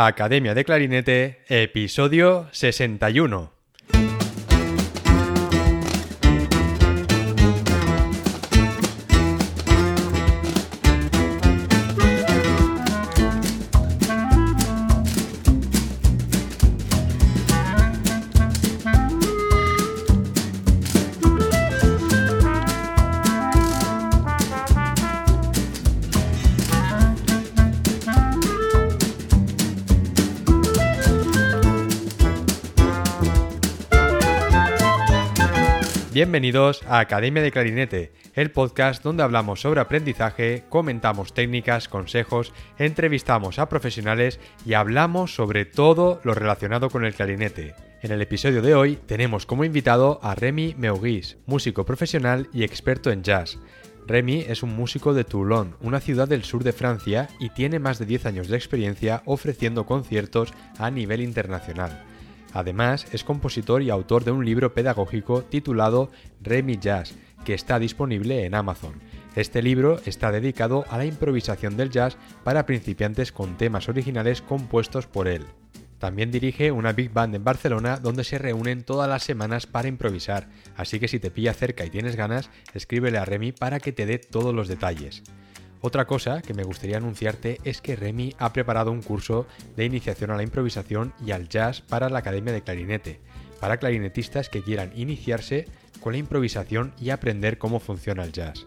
Academia de Clarinete, episodio 61. Bienvenidos a Academia de Clarinete, el podcast donde hablamos sobre aprendizaje, comentamos técnicas, consejos, entrevistamos a profesionales y hablamos sobre todo lo relacionado con el clarinete. En el episodio de hoy tenemos como invitado a Remy Meuguis, músico profesional y experto en jazz. Remy es un músico de Toulon, una ciudad del sur de Francia, y tiene más de 10 años de experiencia ofreciendo conciertos a nivel internacional. Además, es compositor y autor de un libro pedagógico titulado Remy Jazz, que está disponible en Amazon. Este libro está dedicado a la improvisación del jazz para principiantes con temas originales compuestos por él. También dirige una big band en Barcelona donde se reúnen todas las semanas para improvisar, así que si te pilla cerca y tienes ganas, escríbele a Remy para que te dé todos los detalles. Otra cosa que me gustaría anunciarte es que Remy ha preparado un curso de iniciación a la improvisación y al jazz para la Academia de Clarinete, para clarinetistas que quieran iniciarse con la improvisación y aprender cómo funciona el jazz.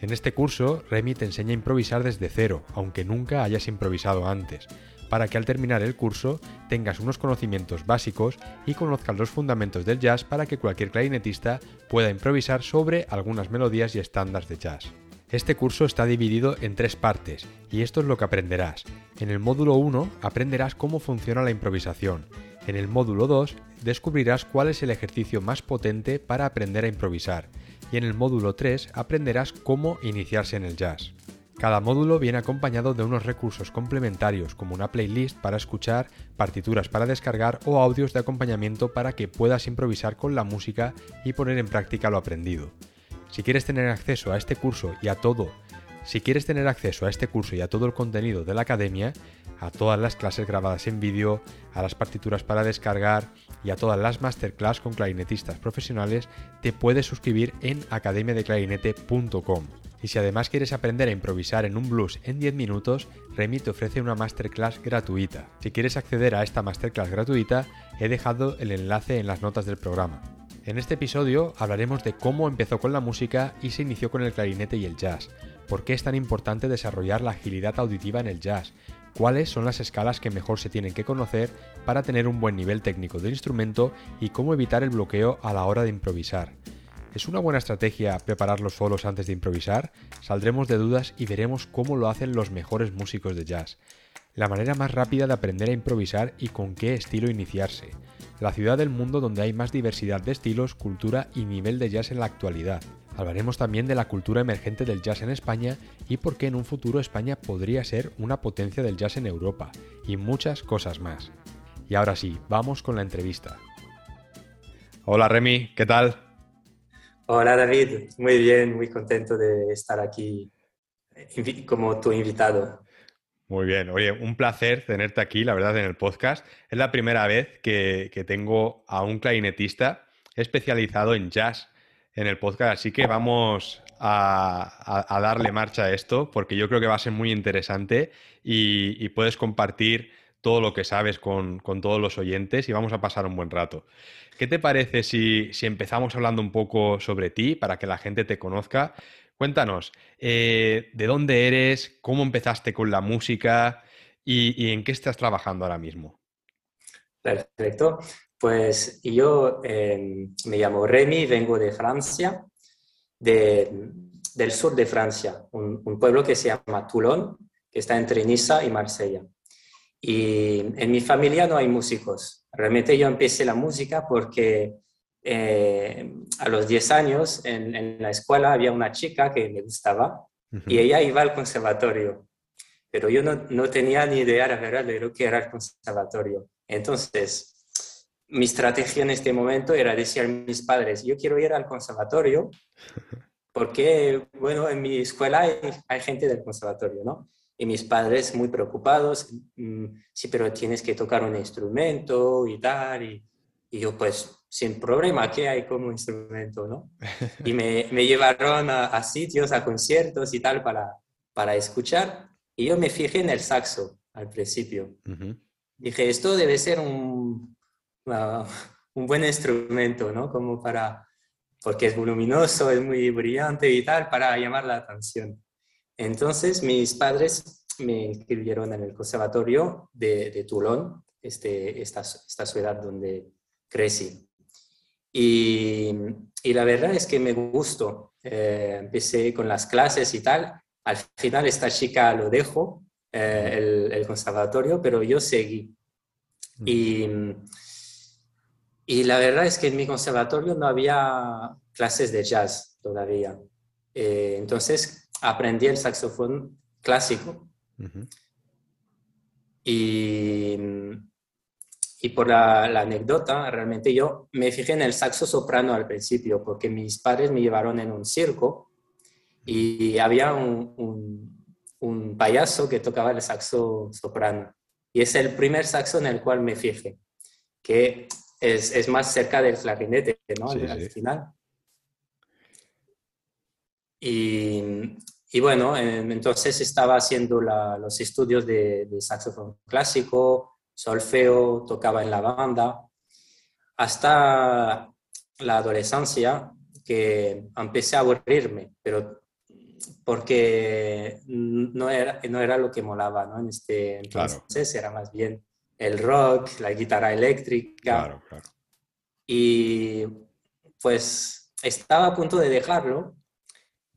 En este curso, Remy te enseña a improvisar desde cero, aunque nunca hayas improvisado antes, para que al terminar el curso tengas unos conocimientos básicos y conozcas los fundamentos del jazz para que cualquier clarinetista pueda improvisar sobre algunas melodías y estándares de jazz. Este curso está dividido en tres partes y esto es lo que aprenderás. En el módulo 1 aprenderás cómo funciona la improvisación. En el módulo 2 descubrirás cuál es el ejercicio más potente para aprender a improvisar. Y en el módulo 3 aprenderás cómo iniciarse en el jazz. Cada módulo viene acompañado de unos recursos complementarios como una playlist para escuchar, partituras para descargar o audios de acompañamiento para que puedas improvisar con la música y poner en práctica lo aprendido. Si quieres tener acceso a este curso y a todo, si quieres tener acceso a este curso y a todo el contenido de la academia, a todas las clases grabadas en vídeo, a las partituras para descargar y a todas las masterclass con clarinetistas profesionales, te puedes suscribir en academiadeclarinete.com. Y si además quieres aprender a improvisar en un blues en 10 minutos, Remy te ofrece una masterclass gratuita. Si quieres acceder a esta masterclass gratuita, he dejado el enlace en las notas del programa. En este episodio hablaremos de cómo empezó con la música y se inició con el clarinete y el jazz, por qué es tan importante desarrollar la agilidad auditiva en el jazz, cuáles son las escalas que mejor se tienen que conocer para tener un buen nivel técnico del instrumento y cómo evitar el bloqueo a la hora de improvisar. ¿Es una buena estrategia preparar los solos antes de improvisar? Saldremos de dudas y veremos cómo lo hacen los mejores músicos de jazz. La manera más rápida de aprender a improvisar y con qué estilo iniciarse la ciudad del mundo donde hay más diversidad de estilos, cultura y nivel de jazz en la actualidad. Hablaremos también de la cultura emergente del jazz en España y por qué en un futuro España podría ser una potencia del jazz en Europa, y muchas cosas más. Y ahora sí, vamos con la entrevista. Hola Remy, ¿qué tal? Hola David, muy bien, muy contento de estar aquí como tu invitado. Muy bien, oye, un placer tenerte aquí, la verdad, en el podcast. Es la primera vez que, tengo a un clarinetista especializado en jazz en el podcast, así que vamos a, darle marcha a esto porque yo creo que va a ser muy interesante y, puedes compartir todo lo que sabes con, todos los oyentes y vamos a pasar un buen rato. ¿Qué te parece si, si empezamos hablando un poco sobre ti para que la gente te conozca? Cuéntanos, eh, ¿de dónde eres? ¿Cómo empezaste con la música? Y, en qué estás trabajando ahora mismo? Perfecto. Pues yo em, me llamo Remy, vengo de Francia, del sur de Francia, un, un, pueblo que se llama Toulon, que está entre Niza y Marsella. Y en mi familia no hay músicos. Realmente yo empecé la música porque eh, a los 10 años en, la escuela había una chica que me gustaba y ella iba al conservatorio, pero yo no, no tenía ni idea de lo que era el conservatorio. Entonces, mi estrategia en este momento era decir a mis padres, yo quiero ir al conservatorio porque, bueno, en mi escuela hay, hay gente del conservatorio, ¿no? y mis padres muy preocupados, mm, sí, pero tienes que tocar un instrumento y tal, y, y yo pues sin problema, ¿qué hay como instrumento, no? Y me, me llevaron a, sitios, a conciertos y tal para, para escuchar, y yo me fijé en el saxo al principio. Dije, esto debe ser un, un buen instrumento, ¿no? Como para, porque es voluminoso, es muy brillante y tal, para llamar la atención. Entonces mis padres me inscribieron en el conservatorio de, de Toulon, este, esta, esta ciudad donde crecí. Y, y, la verdad es que me gustó. Eh, empecé con las clases y tal. Al final esta chica lo dejó, eh, el, el, conservatorio, pero yo seguí. Y, y la verdad es que en mi conservatorio no había clases de jazz todavía. Eh, entonces aprendí el saxofón clásico. y, y, por la, anécdota, realmente yo me fijé en el saxo soprano al principio, porque mis padres me llevaron en un circo y había un, un, payaso que tocaba el saxo soprano. Y es el primer saxo en el cual me fijé, que es, es más cerca del clarinete, ¿no? al final. Y, y bueno, entonces estaba haciendo los estudios de, saxofón clásico, solfeo, tocaba en la banda, hasta la adolescencia que empecé a aburrirme, pero porque no era, no era lo que molaba, ¿no? En este entonces era más bien el rock, la guitarra eléctrica. Claro, claro. Y pues estaba a punto de dejarlo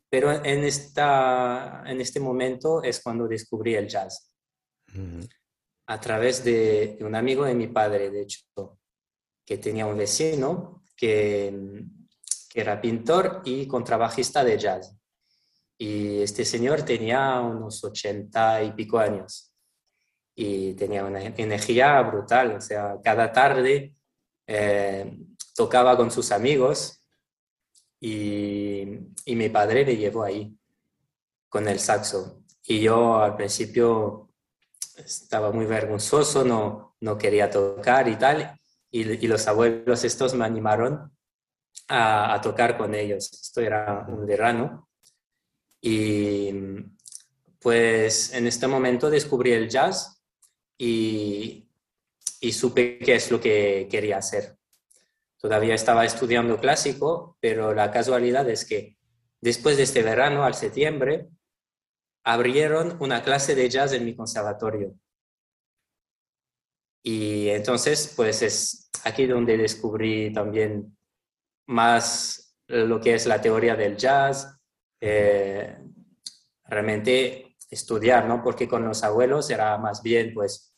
pero en, esta, en este momento es cuando descubrí el jazz. A través de, un amigo de mi padre, de hecho, que tenía un vecino que, que era pintor y contrabajista de jazz. Y este señor tenía unos ochenta y pico años y tenía una energía brutal. O sea, cada tarde eh, tocaba con sus amigos y, y, mi padre le llevó ahí con el saxo. Y yo al principio estaba muy vergonzoso, no, no quería tocar y tal. Y, los abuelos estos me animaron a, a, tocar con ellos. Esto era un verano. Y pues en este momento descubrí el jazz y, y supe qué es lo que quería hacer. Todavía estaba estudiando clásico, pero la casualidad es que después de este verano, al septiembre, abrieron una clase de jazz en mi conservatorio. Y entonces, pues es aquí donde descubrí también más lo que es la teoría del jazz, eh, realmente estudiar, ¿no? Porque con los abuelos era más bien, pues,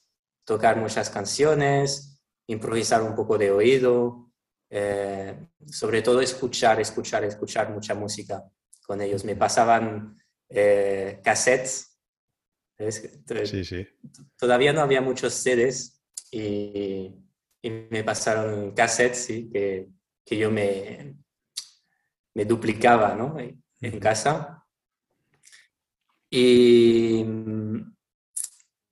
tocar muchas canciones, improvisar un poco de oído, eh, sobre todo escuchar, escuchar, escuchar mucha música con ellos. Me pasaban eh, cassettes. Sí, sí. Todavía no había muchos CDs y, y me pasaron cassettes sí, que, que, yo me, me duplicaba ¿no? en casa. Y,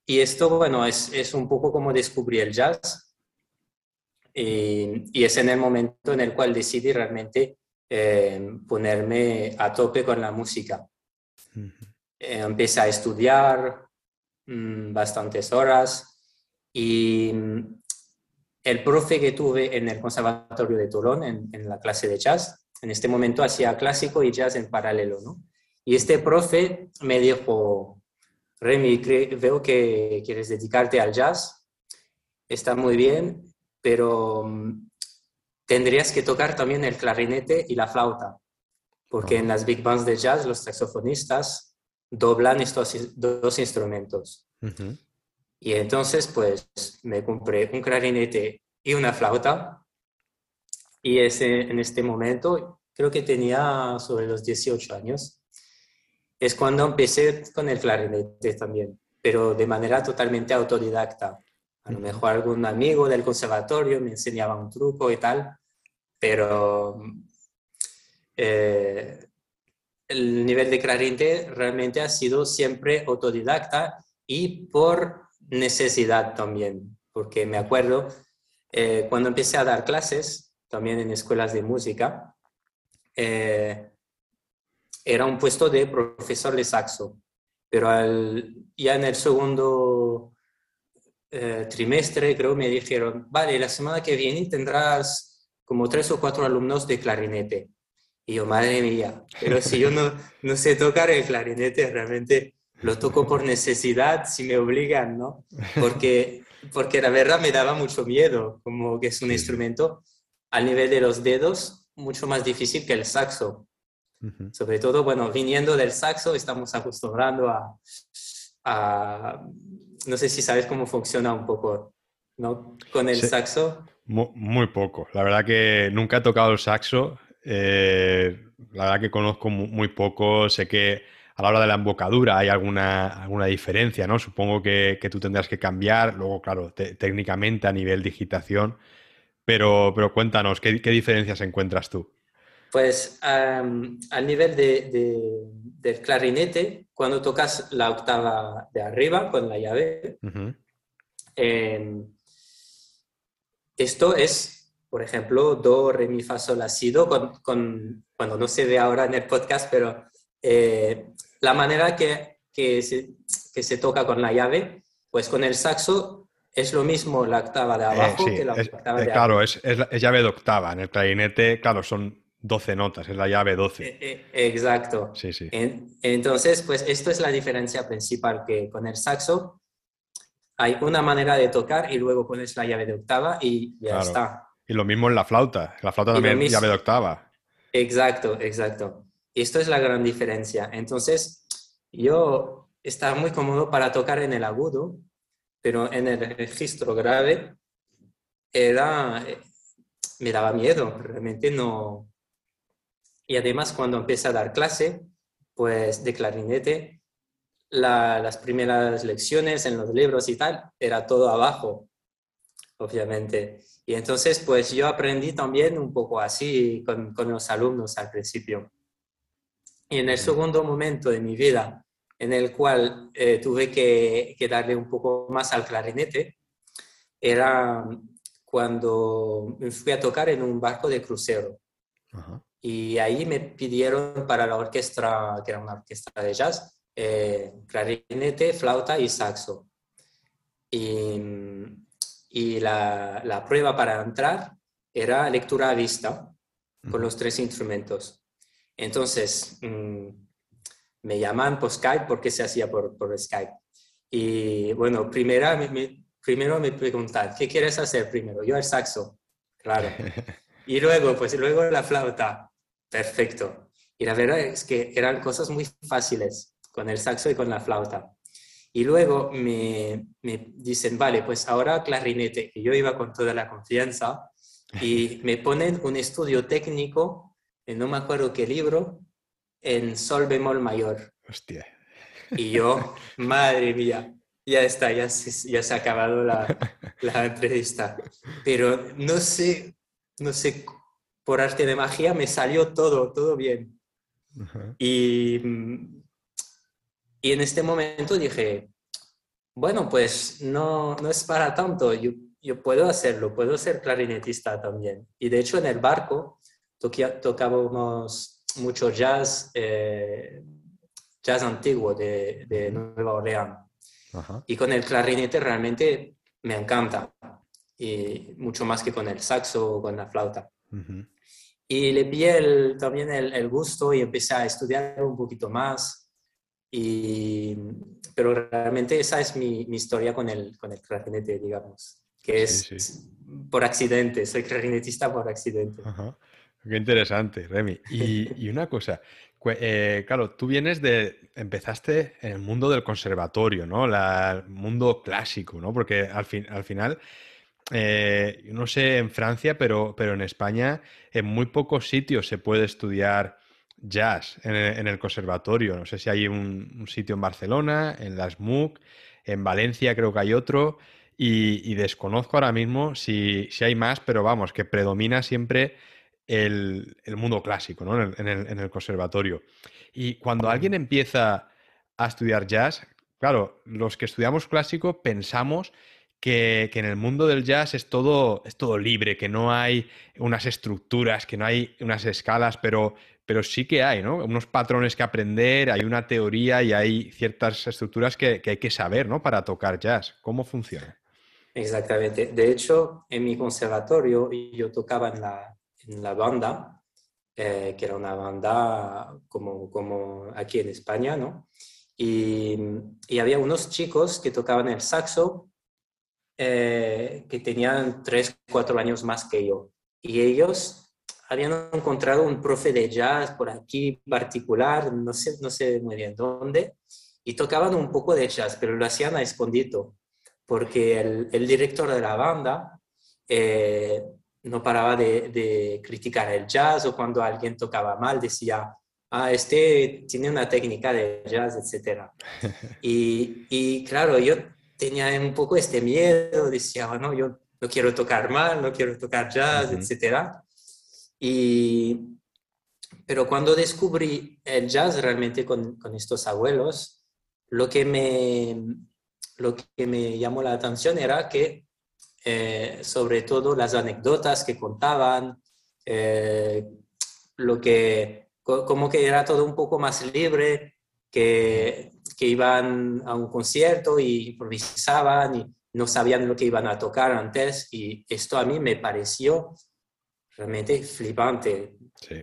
y esto, bueno, es, es un poco como descubrir el jazz y, es en el momento en el cual decidí realmente eh, ponerme a tope con la música. Empecé a estudiar mm, bastantes horas y mm, el profe que tuve en el Conservatorio de Toulon, en, en, la clase de jazz, en este momento hacía clásico y jazz en paralelo, ¿no? Y este profe me dijo, Remy, veo que quieres dedicarte al jazz, está muy bien, pero mm, tendrías que tocar también el clarinete y la flauta, porque en las big bands de jazz los saxofonistas doblan estos dos instrumentos. Y entonces, pues, me compré un clarinete y una flauta. Y ese, en este momento, creo que tenía sobre los 18 años, es cuando empecé con el clarinete también, pero de manera totalmente autodidacta. A lo mejor algún amigo del conservatorio me enseñaba un truco y tal, pero eh, el nivel de clarinete realmente ha sido siempre autodidacta y por necesidad también, porque me acuerdo eh, cuando empecé a dar clases, también en escuelas de música, eh, era un puesto de profesor de saxo, pero ya en el segundo trimestre creo me dijeron, vale, la semana que viene tendrás como tres o cuatro alumnos de clarinete. Y yo, madre mía, pero si yo no, no sé tocar el clarinete, realmente lo toco por necesidad, si me obligan, ¿no? Porque, porque la verdad me daba mucho miedo, como que es un instrumento al nivel de los dedos mucho más difícil que el saxo. Sobre todo, bueno, viniendo del saxo, estamos acostumbrando a, a, no sé si sabes cómo funciona un poco, ¿no? Con el saxo. Muy, muy, poco. La verdad que nunca he tocado el saxo. Eh, la verdad que conozco muy poco. Sé que a la hora de la embocadura hay alguna, alguna diferencia, ¿no? Supongo que, tú tendrás que cambiar, luego, claro, técnicamente a nivel digitación, pero, pero cuéntanos, ¿qué, diferencias encuentras tú? Pues al nivel de, del clarinete, cuando tocas la octava de arriba con la llave, em, esto es, por ejemplo, do, re, mi, fa, sol, la, si, do, con, con, bueno, no se ve ahora en el podcast, pero eh, la manera que, que, se, que, se, toca con la llave, pues con el saxo es lo mismo la octava de eh, abajo que la octava de de Claro, es, es, llave de octava. En el clarinete, claro, son 12 notas, es la llave 12. Eh, exacto. Sí, sí. entonces, pues esto es la diferencia principal, que con el saxo hay una manera de tocar y luego pones la llave de octava y ya está. Y lo mismo en la flauta. La flauta también es llave de octava. Exacto, exacto. Esto es la gran diferencia. Entonces, yo estaba muy cómodo para tocar en el agudo, pero en el registro grave era, eh, me daba miedo, realmente no. Y además cuando empecé a dar clase, pues de clarinete, las primeras lecciones en los libros y tal, era todo abajo, obviamente. Y entonces, pues yo aprendí también un poco así con, con los alumnos al principio. Y en el segundo momento de mi vida en el cual eh, tuve que, darle un poco más al clarinete, era cuando me fui a tocar en un barco de crucero. Y ahí me pidieron para la orquesta, que era una orquesta de jazz, eh, clarinete, flauta y saxo. Y, y la, la, prueba para entrar era lectura a vista con los tres instrumentos. Entonces, mm, me llaman por Skype porque se hacía por, por Skype. Y bueno, primero me, primero me preguntan, ¿qué quieres hacer primero? Yo el saxo, claro. Y luego, pues luego la flauta, perfecto. Y la verdad es que eran cosas muy fáciles con el saxo y con la flauta. Y luego me, me dicen, vale, pues ahora clarinete. Y yo iba con toda la confianza y me ponen un estudio técnico no me acuerdo qué libro, en sol bemol mayor. Hostia. Y yo, madre mía, ya está, ya se, ya se ha acabado la, la, entrevista. Pero no sé, no sé, por arte de magia me salió todo, todo bien. y, y en este momento dije, bueno, pues no, no es para tanto, yo, yo puedo hacerlo, puedo ser clarinetista también. Y de hecho en el barco tocábamos mucho jazz, eh, jazz antiguo de, de Nueva Orleans. Y con el clarinete realmente me encanta, y mucho más que con el saxo o con la flauta. Y le vi también el, gusto y empecé a estudiar un poquito más. Y, pero realmente esa es mi, mi historia con el, con el clarinete, digamos, que es por accidente, soy clarinetista por accidente. Qué interesante, Remy. Y, una cosa, eh, claro, tú vienes de, empezaste en el mundo del conservatorio, ¿no? el mundo clásico, ¿no? Porque al, fin, al final, eh, no sé en Francia, pero, pero en España, en muy pocos sitios se puede estudiar jazz en el, conservatorio. No sé si hay un, sitio en Barcelona, en las MOOC, en Valencia creo que hay otro. Y, desconozco ahora mismo si, si hay más, pero vamos, que predomina siempre el, mundo clásico, ¿no? En el, conservatorio. Y cuando alguien empieza a estudiar jazz, claro, los que estudiamos clásico pensamos que, en el mundo del jazz es todo, es todo libre, que no hay unas estructuras, que no hay unas escalas, pero, pero sí que hay, ¿no? Unos patrones que aprender, hay una teoría y hay ciertas estructuras que, hay que saber, ¿no? Para tocar jazz. ¿Cómo funciona? Exactamente. De hecho, en mi conservatorio yo tocaba en la, en la banda, eh, que era una banda como, como aquí en España, ¿no? Y, y había unos chicos que tocaban el saxo eh, que tenían tres, cuatro años más que yo. Y ellos habían encontrado un profe de jazz por aquí particular, no sé, no sé muy bien dónde, y tocaban un poco de jazz, pero lo hacían a escondido, porque el, el director de la banda eh, no paraba de, de, criticar el jazz o cuando alguien tocaba mal decía, ah, este tiene una técnica de jazz, etc. y, y claro, yo tenía un poco este miedo, decía, no, yo no quiero tocar mal, no quiero tocar jazz, etc. Y, pero cuando descubrí el jazz realmente con, con, estos abuelos, lo que, me, lo que me llamó la atención era que, eh, sobre todo las anécdotas que contaban, eh, lo que, como que era todo un poco más libre, que, que iban a un concierto y improvisaban y no sabían lo que iban a tocar antes. Y esto a mí me pareció realmente flipante.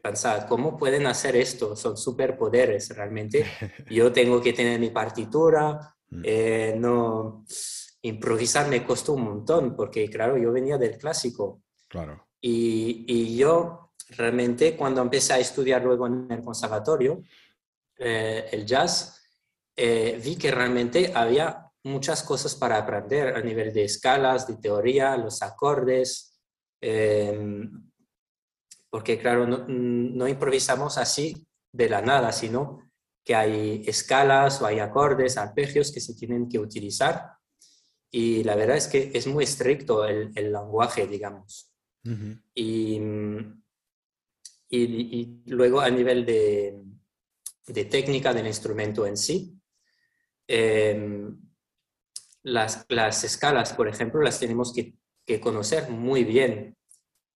Pensar, ¿cómo pueden hacer esto? Son superpoderes realmente. Yo tengo que tener mi partitura, mm. eh, no, improvisar me costó un montón porque claro, yo venía del clásico. Claro. Y, y yo realmente cuando empecé a estudiar luego en el conservatorio, eh, el jazz, eh, vi que realmente había muchas cosas para aprender a nivel de escalas, de teoría, los acordes, em, porque claro, no, improvisamos así de la nada, sino que hay escalas o hay acordes, arpegios que se tienen que utilizar. Y la verdad es que es muy estricto el, lenguaje, digamos. y, y, luego a nivel de, de técnica del instrumento en sí. Em, las, las, escalas, por ejemplo, las tenemos que, conocer muy bien,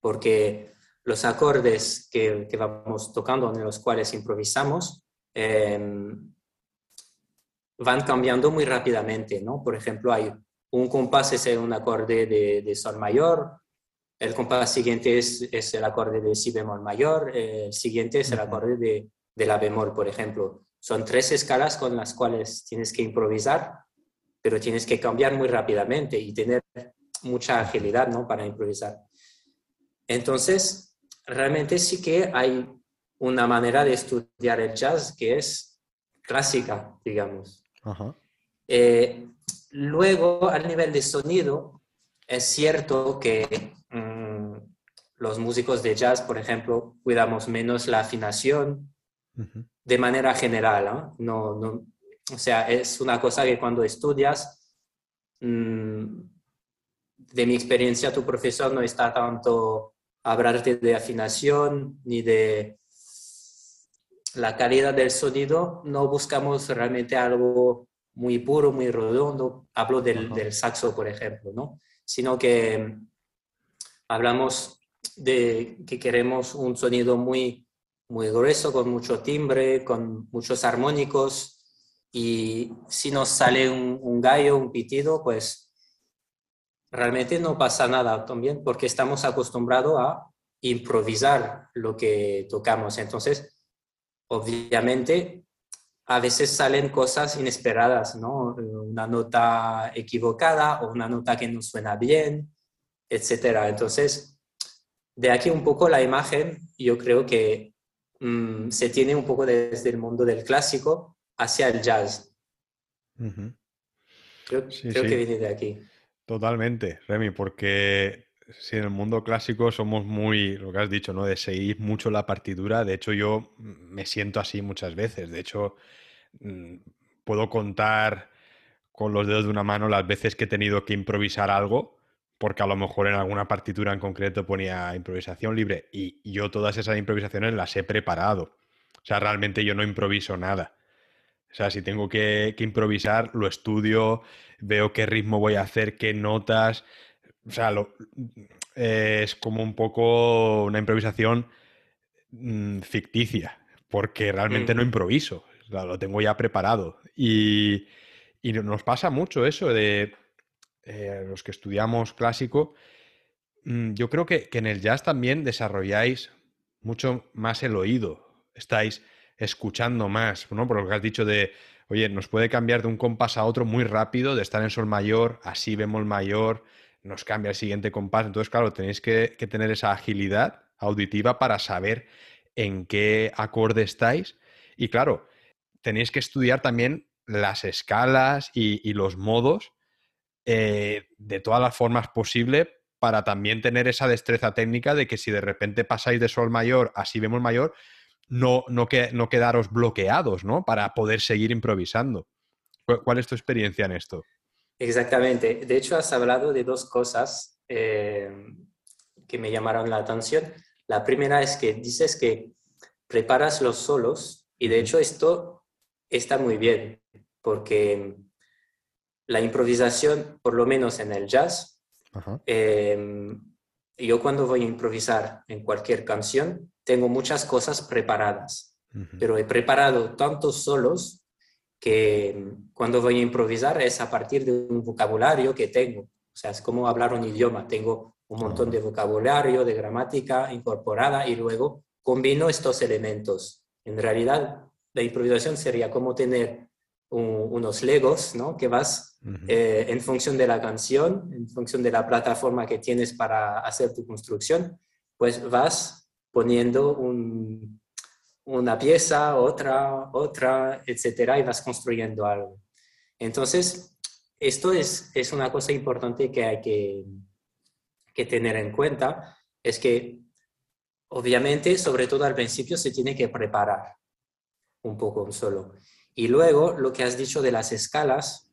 porque los acordes que, vamos tocando, en los cuales improvisamos, em, van cambiando muy rápidamente, ¿no? Por ejemplo, hay un compás es un acorde de, sol mayor, el compás siguiente es, es, el acorde de si bemol mayor, el siguiente es el acorde de, de la bemol, por ejemplo. Son tres escalas con las cuales tienes que improvisar, pero tienes que cambiar muy rápidamente y tener mucha agilidad ¿no? para improvisar. Entonces, realmente sí que hay una manera de estudiar el jazz que es clásica, digamos. Eh, luego, al nivel de sonido, es cierto que mm, los músicos de jazz, por ejemplo, cuidamos menos la afinación, de manera general. ¿no? No, o sea, es una cosa que cuando estudias, mm, de mi experiencia, tu profesor no está tanto hablarte de afinación ni de la calidad del sonido, no buscamos realmente algo muy puro, muy redondo. Hablo del, del saxo, por ejemplo, ¿no? Sino que hablamos de que queremos un sonido muy muy grueso, con mucho timbre, con muchos armónicos. Y si nos sale un, gallo, un pitido, pues realmente no pasa nada también, porque estamos acostumbrados a improvisar lo que tocamos. Entonces, obviamente, a veces salen cosas inesperadas, ¿no? Una nota equivocada o una nota que no suena bien, etcétera. Entonces, de aquí un poco la imagen, yo creo que Mm, se tiene un poco desde el mundo del clásico hacia el jazz. Creo, que viene de aquí. Totalmente, Remy, porque si en el mundo clásico somos muy, lo que has dicho, ¿no? De seguir mucho la partitura. De hecho, yo me siento así muchas veces. De hecho, mm, puedo contar con los dedos de una mano las veces que he tenido que improvisar algo porque a lo mejor en alguna partitura en concreto ponía improvisación libre y yo todas esas improvisaciones las he preparado. O sea, realmente yo no improviso nada. O sea, si tengo que, improvisar, lo estudio, veo qué ritmo voy a hacer, qué notas. O sea, es como un poco una improvisación mm, ficticia, porque realmente no improviso, lo tengo ya preparado. Y, nos pasa mucho eso de eh, los que estudiamos clásico. Mm, yo creo que, que en el jazz también desarrolláis mucho más el oído. Estáis escuchando más, ¿no? Por lo que has dicho de, oye, nos puede cambiar de un compás a otro muy rápido, de estar en sol mayor, así vemos mayor, nos cambia el siguiente compás. Entonces, claro, tenéis que, tener esa agilidad auditiva para saber en qué acorde estáis. Y claro, tenéis que estudiar también las escalas y, los modos eh, de todas las formas posibles para también tener esa destreza técnica de que si de repente pasáis de sol mayor a si vemos mayor, no, no, que, no quedaros bloqueados, ¿no? Para poder seguir improvisando. ¿Cuál es tu experiencia en esto? Exactamente. De hecho, has hablado de dos cosas eh, que me llamaron la atención. La primera es que dices que preparas los solos y de hecho esto está muy bien porque la improvisación, por lo menos en el jazz, eh, yo cuando voy a improvisar en cualquier canción, tengo muchas cosas preparadas, pero he preparado tantos solos que cuando voy a improvisar es a partir de un vocabulario que tengo. O sea, es como hablar un idioma. Tengo un montón de vocabulario, de gramática incorporada y luego combino estos elementos. En realidad, la improvisación sería como tener unos legos, ¿no? Que vas eh, en función de la canción, en función de la plataforma que tienes para hacer tu construcción, pues vas poniendo una pieza, otra, otra, etcétera, y vas construyendo algo. Entonces, esto es, es una cosa importante que hay que, que tener en cuenta, es que obviamente, sobre todo al principio, se tiene que preparar un poco solo. Y luego, lo que has dicho de las escalas,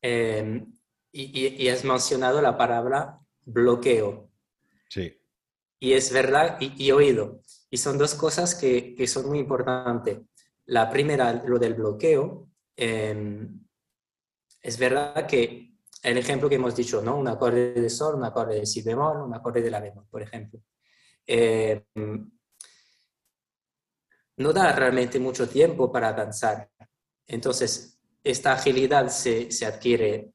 eh, y, has mencionado la palabra bloqueo. Sí. Y es verdad, y, oído. Y son dos cosas que, que, son muy importantes. La primera, lo del bloqueo. Eh, es verdad que el ejemplo que hemos dicho, ¿no? Un acorde de sol, un acorde de si bemol, un acorde de la bemol, por ejemplo. Eh, no da realmente mucho tiempo para avanzar. Entonces, esta agilidad se, se adquiere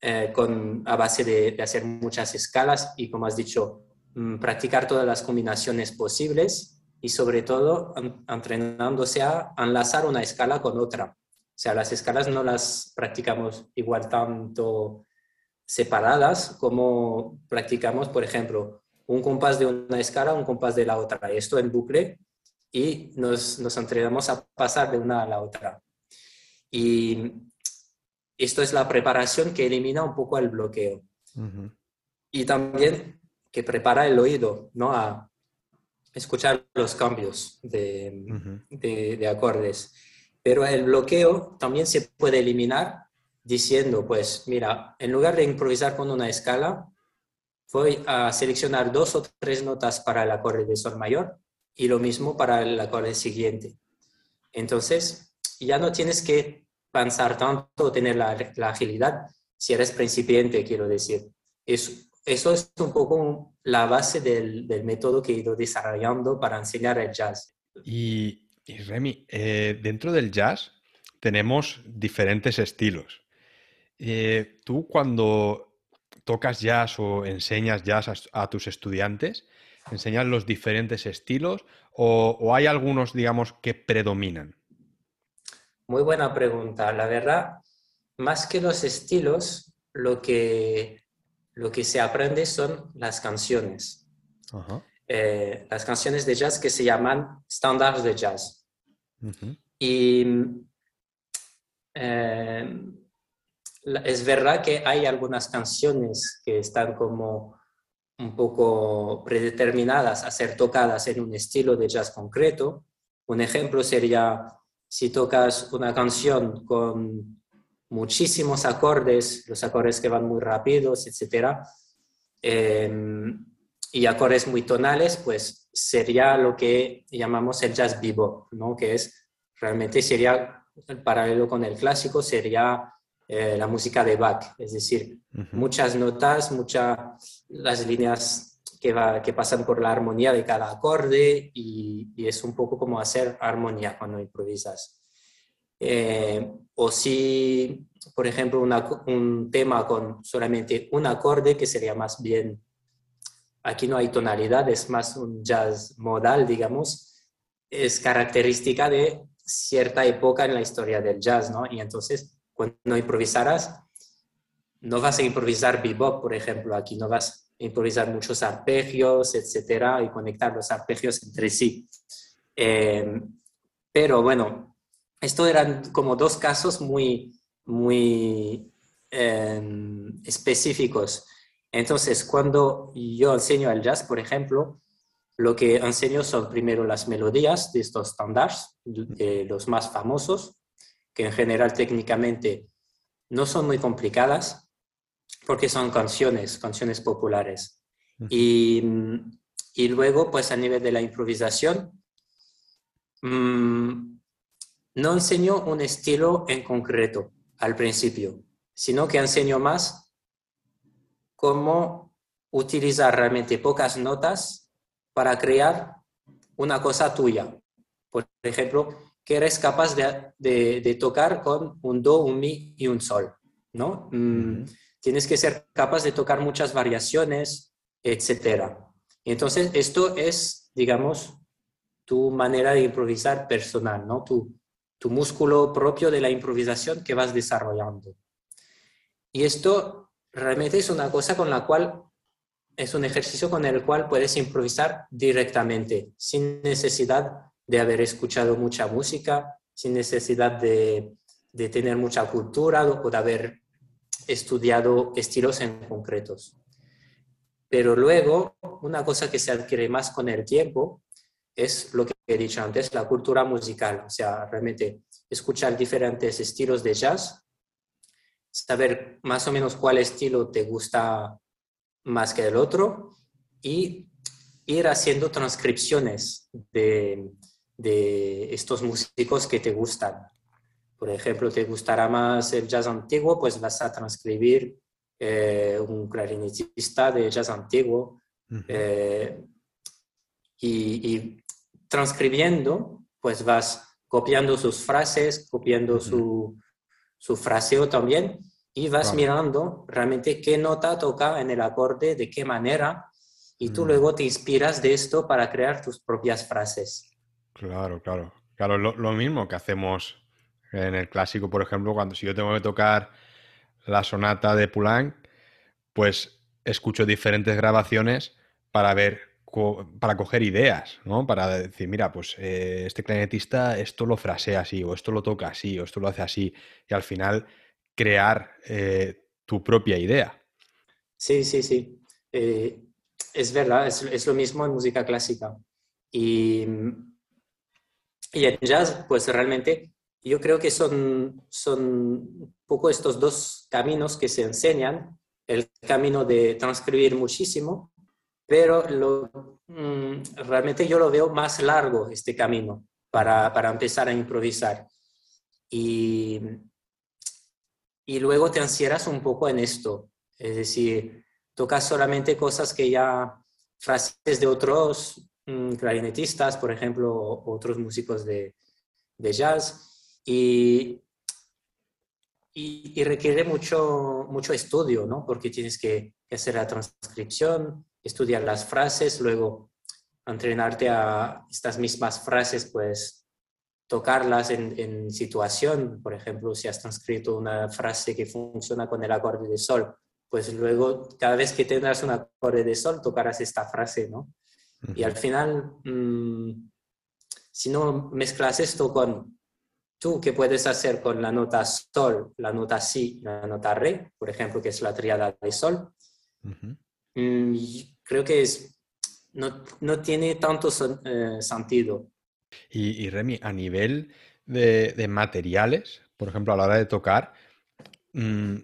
eh, con, a base de, hacer muchas escalas y, como has dicho, mm, practicar todas las combinaciones posibles y, sobre todo, entrenándose a enlazar una escala con otra. O sea, las escalas no las practicamos igual tanto separadas como practicamos, por ejemplo, un compás de una escala, un compás de la otra. Esto en bucle y nos, nos entrenamos a pasar de una a la otra. Y esto es la preparación que elimina un poco el bloqueo. Y también que prepara el oído, ¿no? A escuchar los cambios de, de, de, acordes. Pero el bloqueo también se puede eliminar diciendo, pues, mira, en lugar de improvisar con una escala, voy a seleccionar dos o tres notas para el acorde de sol mayor y lo mismo para el acorde siguiente. Entonces, ya no tienes que pensar tanto o tener la, agilidad si eres principiante, quiero decir. Es, eso es un poco la base del, método que he ido desarrollando para enseñar el jazz. Y, Remy, eh, dentro del jazz tenemos diferentes estilos. Eh, tú cuando tocas jazz o enseñas jazz a tus estudiantes, ¿Enseñan los diferentes estilos o, hay algunos, digamos, que predominan? Muy buena pregunta. La verdad, más que los estilos, lo que, lo que se aprende son las canciones. Eh, las canciones de jazz que se llaman estándares de jazz. Y eh, es verdad que hay algunas canciones que están como un poco predeterminadas a ser tocadas en un estilo de jazz concreto. Un ejemplo sería si tocas una canción con muchísimos acordes, los acordes que van muy rápidos, etc. Em, y acordes muy tonales, pues sería lo que llamamos el jazz bebop, ¿no? que es realmente sería el paralelo con el clásico, sería eh, la música de Bach, es decir, muchas notas, muchas las líneas que, va, que, pasan por la armonía de cada acorde y, y, es un poco como hacer armonía cuando improvisas. Eh, o si, por ejemplo, un tema con solamente un acorde, que sería más bien, aquí no hay tonalidad, es más un jazz modal, digamos, es característica de cierta época en la historia del jazz, ¿no? Y entonces, cuando improvisarás, no vas a improvisar bebop, por ejemplo, aquí no vas a improvisar muchos arpegios, etcétera, y conectar los arpegios entre sí. Eh, pero bueno, esto eran como dos casos muy, muy em, específicos. Entonces, cuando yo enseño el jazz, por ejemplo, lo que enseño son primero las melodías de estos estándares, de los más famosos, que en general técnicamente no son muy complicadas, porque son canciones, canciones populares. Y, y luego, pues a nivel de la improvisación, mmm, no enseño un estilo en concreto al principio, sino que enseño más cómo utilizar realmente pocas notas para crear una cosa tuya. Por ejemplo, que eres capaz de, tocar con un do, un mi y un sol, ¿no? Mm, tienes que ser capaz de tocar muchas variaciones, etc. Entonces, esto es, digamos, tu manera de improvisar personal, ¿no? Tu, tu músculo propio de la improvisación que vas desarrollando. Y esto realmente es una cosa con la cual es un ejercicio con el cual puedes improvisar directamente, sin necesidad de haber escuchado mucha música, sin necesidad de, de tener mucha cultura o de haber estudiado estilos en concretos. Pero luego, una cosa que se adquiere más con el tiempo es lo que he dicho antes, la cultura musical, o sea, realmente escuchar diferentes estilos de jazz, saber más o menos cuál estilo te gusta más que el otro y ir haciendo transcripciones de, estos músicos que te gustan. Por ejemplo, te gustará más el jazz antiguo, pues vas a transcribir eh, un clarinetista de jazz antiguo. Eh, y, transcribiendo, pues vas copiando sus frases, copiando su, su, fraseo también y vas mirando realmente qué nota toca en el acorde, de qué manera, y tú mm. luego te inspiras de esto para crear tus propias frases. Claro, claro. Claro, lo, lo mismo que hacemos en el clásico, por ejemplo, cuando si yo tengo que tocar la sonata de Poulenc, pues escucho diferentes grabaciones para ver para coger ideas, ¿no? Para decir, mira, pues eh, este clarinetista esto lo frasea así, o esto lo toca así, o esto lo hace así, y al final crear eh, tu propia idea. Sí, sí, sí. Eh, es verdad, es, lo mismo en música clásica. Y, y en jazz, pues realmente yo creo que son, son un poco estos dos caminos que se enseñan, el camino de transcribir muchísimo pero lo, mm, realmente yo lo veo más largo este camino para, para empezar a improvisar. Y, y luego te encierras un poco en esto, es decir, tocas solamente cosas que ya, frases de otros clarinetistas, por ejemplo, otros músicos de, jazz, y, requiere mucho, mucho estudio, ¿no? Porque tienes que hacer la transcripción, estudiar las frases, luego entrenarte a estas mismas frases, pues tocarlas en, situación. Por ejemplo, si has transcrito una frase que funciona con el acorde de sol, pues luego cada vez que tendrás un acorde de sol, tocarás esta frase, ¿no? Y al final, mm, si no mezclas esto con tú, ¿qué puedes hacer con la nota sol, la nota si, la nota re, por ejemplo, que es la triada de sol? creo que es, no, no tiene tanto eh, sentido. Y, Remy, a nivel de, materiales, por ejemplo, a la hora de tocar, mm,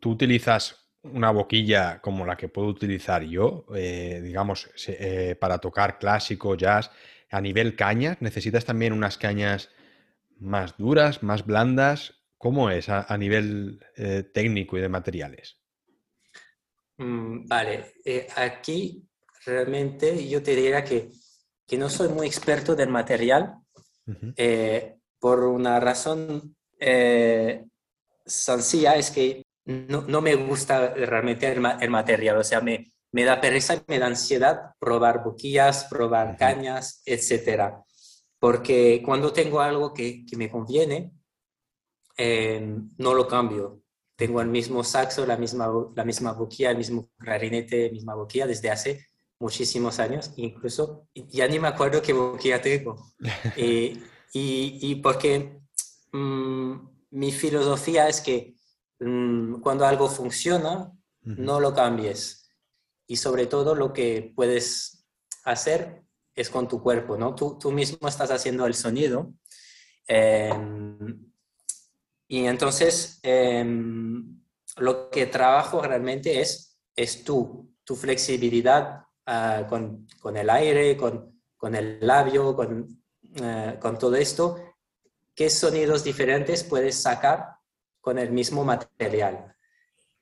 tú utilizas una boquilla como la que puedo utilizar yo, eh, digamos, eh, para tocar clásico, jazz, a nivel cañas, ¿necesitas también unas cañas más duras, más blandas? ¿Cómo es a, nivel eh, técnico y de materiales? Mm, vale, aquí realmente yo te diría que, que, no soy muy experto del material por una razón sencilla, es que no, no me gusta realmente el, material, o sea, me, me da pereza y me da ansiedad probar boquillas, probar cañas, etcétera. Porque cuando tengo algo que, que me conviene, em, no lo cambio. Tengo el mismo saxo, la misma, la misma boquilla, el mismo clarinete, la misma boquilla desde hace muchísimos años, incluso ya ni me acuerdo qué boquilla tengo. y, y, porque mm, mi filosofía es que cuando algo funciona, no lo cambies. Y sobre todo lo que puedes hacer es con tu cuerpo, ¿no? Tú, tú mismo estás haciendo el sonido. Em, y entonces, em, lo que trabajo realmente es, es tú, tu flexibilidad ah, con, con, el aire, con, con el labio, con, eh, con todo esto. ¿Qué sonidos diferentes puedes sacar con el mismo material.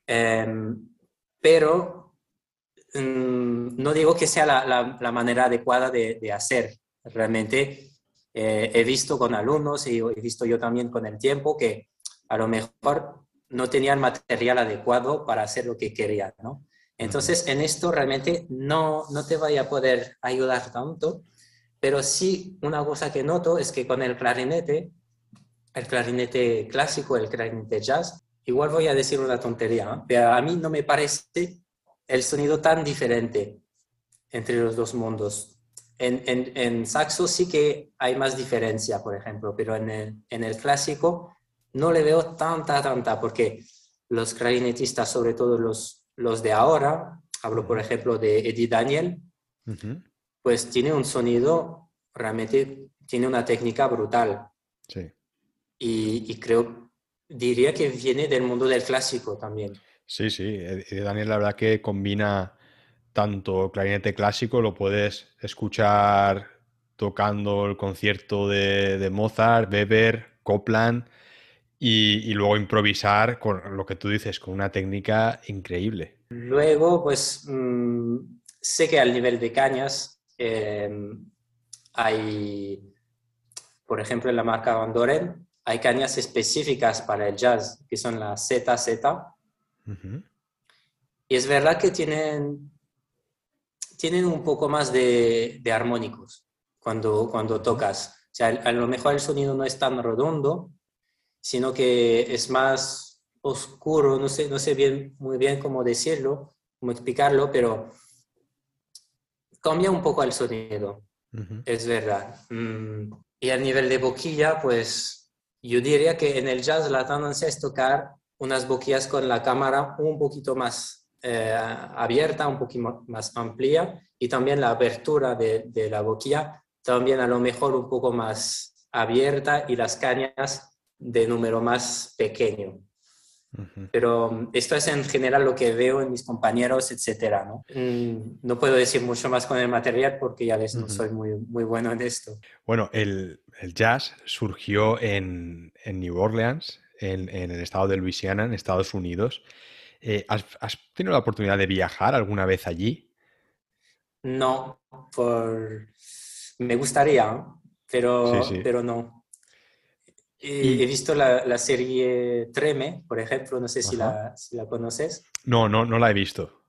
Em, pero mm, no digo que sea la, manera adecuada de, hacer. Realmente eh, he visto con alumnos y he visto yo también con el tiempo que a lo mejor no tenían material adecuado para hacer lo que querían, ¿no? Entonces, en esto realmente no, no te vaya a poder ayudar tanto, pero sí una cosa que noto es que con el clarinete el clarinete clásico, el clarinete jazz. Igual voy a decir una tontería, pero a mí no me parece el sonido tan diferente entre los dos mundos. En, en, saxo sí que hay más diferencia, por ejemplo, pero en el, en el clásico no le veo tanta, tanta, porque los clarinetistas, sobre todo los, los de ahora, hablo por ejemplo de Eddie Daniel, pues tiene un sonido, realmente tiene una técnica brutal. Sí y, creo, diría que viene del mundo del clásico también. Sí, sí, Daniel la verdad que combina tanto clarinete clásico, lo puedes escuchar tocando el concierto de, Mozart, Weber, Copland y, luego improvisar con lo que tú dices, con una técnica increíble. Luego, pues mm, sé que al nivel de cañas em, hay, por ejemplo, en la marca Van Doren, hay cañas específicas para el jazz, que son las ZZ. Y es verdad que tienen, tienen un poco más de, armónicos cuando, cuando tocas. O sea, a lo mejor el sonido no es tan redondo, sino que es más oscuro, no sé, no sé bien, muy bien cómo decirlo, cómo explicarlo, pero cambia un poco el sonido, es verdad. Mm, y a nivel de boquilla, pues yo diría que en el jazz la tendencia es tocar unas boquillas con la cámara un poquito más eh, abierta, un poquito más amplia y también la apertura de, de, la boquilla también a lo mejor un poco más abierta y las cañas de número más pequeño. Pero mm, esto es en general lo que veo en mis compañeros, etcétera, ¿no? Mm, no puedo decir mucho más con el material porque ya ves, no soy muy, muy bueno en esto. Bueno, el, el jazz surgió en, en New Orleans, en, en, el estado de Luisiana, en Estados Unidos. Eh, ¿has, ¿has, tenido la oportunidad de viajar alguna vez allí? No, por... me gustaría, pero, pero no. He visto la, serie Treme, por ejemplo, no sé si la, conoces. No, no, no la he visto.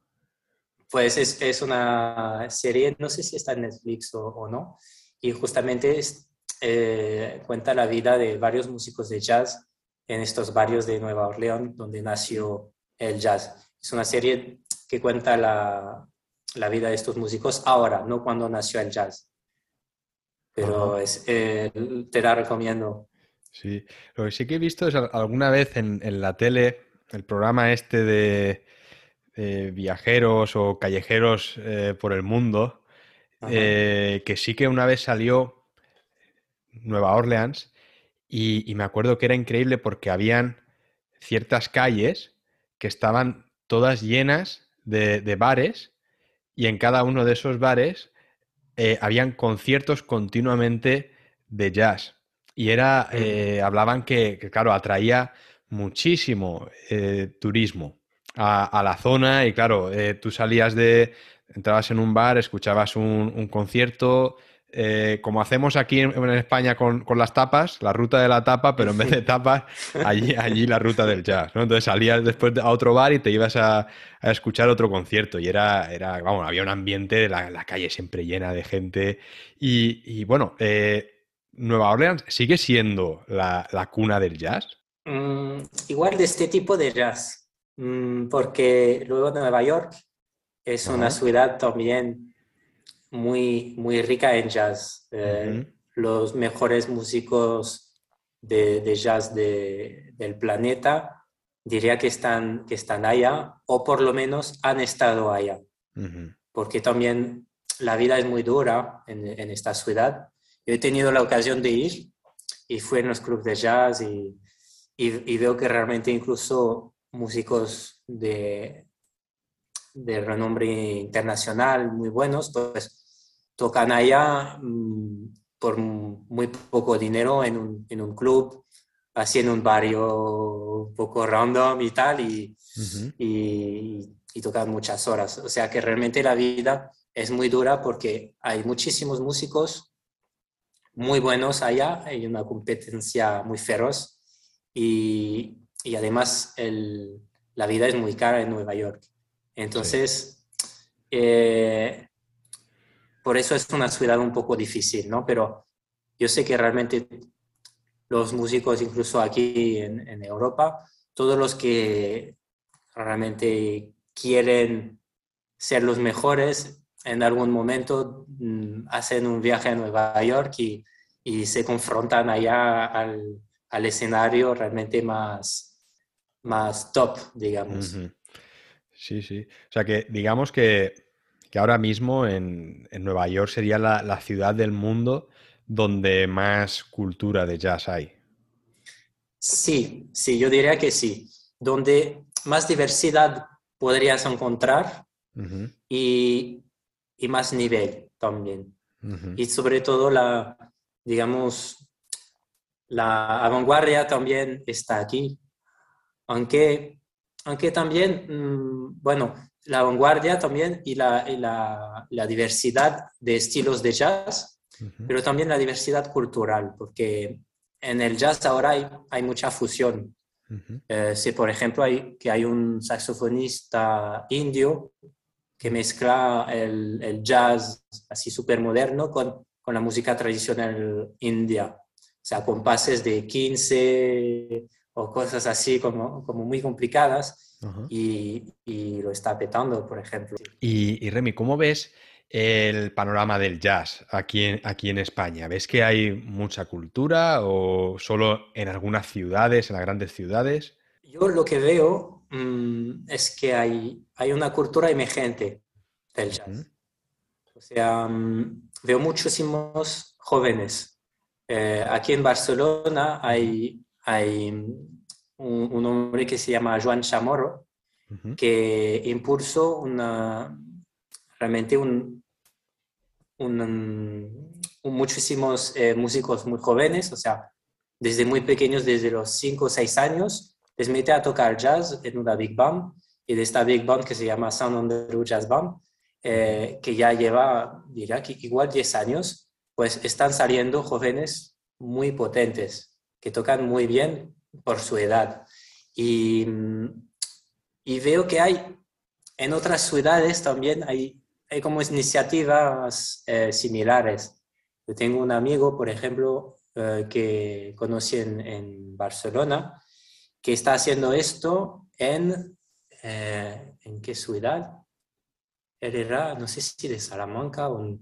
Pues es, una serie, no sé si está en Netflix o, no, y justamente eh, cuenta la vida de varios músicos de jazz en estos barrios de Nueva Orleans donde nació el jazz. Es una serie que cuenta la, vida de estos músicos ahora, no cuando nació el jazz. Pero es, eh, te la recomiendo. Sí, lo que sí que he visto es alguna vez en, la tele el programa este de, viajeros o callejeros eh, por el mundo, eh, que sí que una vez salió Nueva Orleans y, me acuerdo que era increíble porque habían ciertas calles que estaban todas llenas de, bares y en cada uno de esos bares eh, habían conciertos continuamente de jazz. Y era, eh, hablaban que, claro, atraía muchísimo eh, turismo a, la zona y claro, tú salías de, entrabas en un bar, escuchabas un concierto, eh, como hacemos aquí en, España con, las tapas, la ruta de la tapa, pero en vez de tapas, allí, allí la ruta del jazz. ¿no? Entonces salías después a otro bar y te ibas a, escuchar otro concierto. Y era, era, vamos, había un ambiente de la, calle siempre llena de gente. Y, bueno, eh, Nueva Orleans sigue siendo la, cuna del jazz. Mm, igual de este tipo de jazz, mm, porque luego Nueva York es una ciudad también muy, muy rica en jazz. Eh, los mejores músicos de, jazz del planeta diría que están, que están allá o por lo menos han estado allá. Porque también la vida es muy dura en, esta ciudad. Yo he tenido la ocasión de ir y fui en los clubes de jazz y, y, veo que realmente incluso músicos de, de renombre internacional muy buenos, pues tocan allá mm, por muy poco dinero en un, en un club, así en un barrio un poco random y tal, y, y, y, tocan muchas horas. O sea que realmente la vida es muy dura porque hay muchísimos músicos muy buenos allá, hay una competencia muy feroz y, y además el, la vida es muy cara en Nueva York. Entonces, eh, por eso es una ciudad un poco difícil, ¿no? Pero yo sé que realmente los músicos, incluso aquí en, Europa, todos los que realmente quieren ser los mejores, en algún momento mm, hacen un viaje a Nueva York y, se confrontan allá al, escenario realmente más, más top, digamos. Sí, sí. O sea que digamos que que ahora mismo en, Nueva York sería la, ciudad del mundo donde más cultura de jazz hay. Sí, sí, yo diría que sí. Donde más diversidad podrías encontrar y, más nivel también. Y sobre todo la, digamos, la vanguardia también está aquí. Aunque, aunque también, mm, bueno, la vanguardia también y la, la, diversidad de estilos de jazz, pero también la diversidad cultural, porque en el jazz ahora hay, hay mucha fusión. Uh si, por ejemplo, hay, que hay un saxofonista indio que mezcla el, el jazz así súper moderno con, con la música tradicional india, o sea, con pases de 15 o cosas así como, como muy complicadas y, lo está petando, por ejemplo. Y, Remy, ¿cómo ves el panorama del jazz aquí en, aquí en España? ¿Ves que hay mucha cultura o solo en algunas ciudades, en las grandes ciudades? Yo lo que veo mm, es que hay, hay una cultura emergente del jazz. O sea, mm, veo muchísimos jóvenes. Eh, aquí en Barcelona hay, hay un, hombre que se llama Juan Chamorro, que impulsó una, realmente un, un, muchísimos eh, músicos muy jóvenes, o sea, desde muy pequeños, desde los 5 o 6 años, les mete a tocar jazz en una big band, y de esta big band que se llama Sound Andrew Jazz Band, eh, que ya lleva, diría que igual 10 años, pues están saliendo jóvenes muy potentes, que tocan muy bien por su edad. Y, y veo que hay en otras ciudades también hay, hay como iniciativas eh, similares. Yo tengo un amigo, por ejemplo, eh, que conocí en, en, Barcelona, que está haciendo esto en, eh, ¿en qué ciudad? Era, no sé si de Salamanca o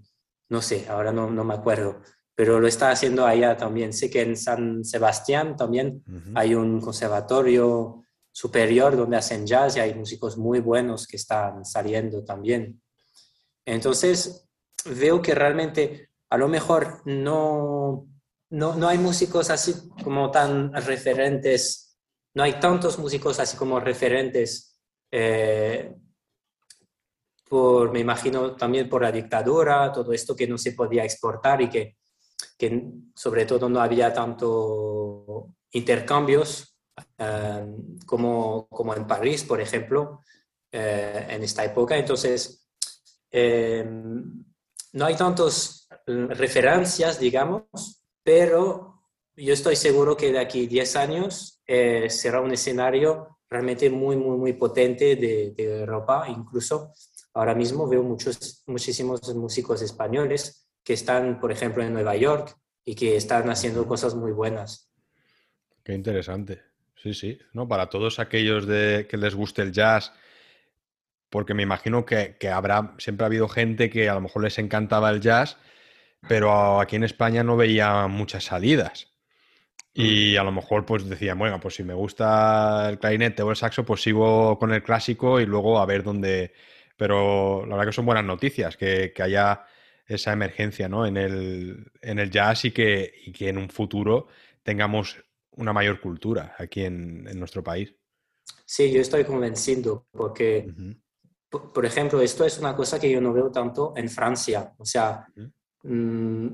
no sé, ahora no, no me acuerdo pero lo está haciendo allá también. Sé que en San Sebastián también hay un conservatorio superior donde hacen jazz y hay músicos muy buenos que están saliendo también. Entonces, veo que realmente a lo mejor no, no, no hay músicos así como tan referentes no hay tantos músicos así como referentes, eh, por, me imagino también por la dictadura, todo esto que no se podía exportar y que, que sobre todo no había tanto intercambios eh, como, como en París, por ejemplo, eh, en esta época. Entonces, no hay tantas referencias, digamos, pero yo estoy seguro que de aquí 10 años eh, será un escenario realmente muy, muy, muy potente de, Europa. Incluso ahora mismo veo muchos, muchísimos músicos españoles que están, por ejemplo, en Nueva York y que están haciendo cosas muy buenas. Qué interesante. Sí, sí. ¿No? Para todos aquellos de, que les guste el jazz, porque me imagino que, que, habrá, siempre ha habido gente que a lo mejor les encantaba el jazz, pero aquí en España no veía muchas salidas. Y a lo mejor pues decía, bueno, pues si me gusta el clarinete o el saxo, pues sigo con el clásico y luego a ver dónde... Pero la verdad que son buenas noticias, que, haya esa emergencia ¿no? en, el, en el jazz y que, que en un futuro tengamos una mayor cultura aquí en, nuestro país. Sí, yo estoy convencido porque, por, ejemplo, esto es una cosa que yo no veo tanto en Francia. O sea, Mm,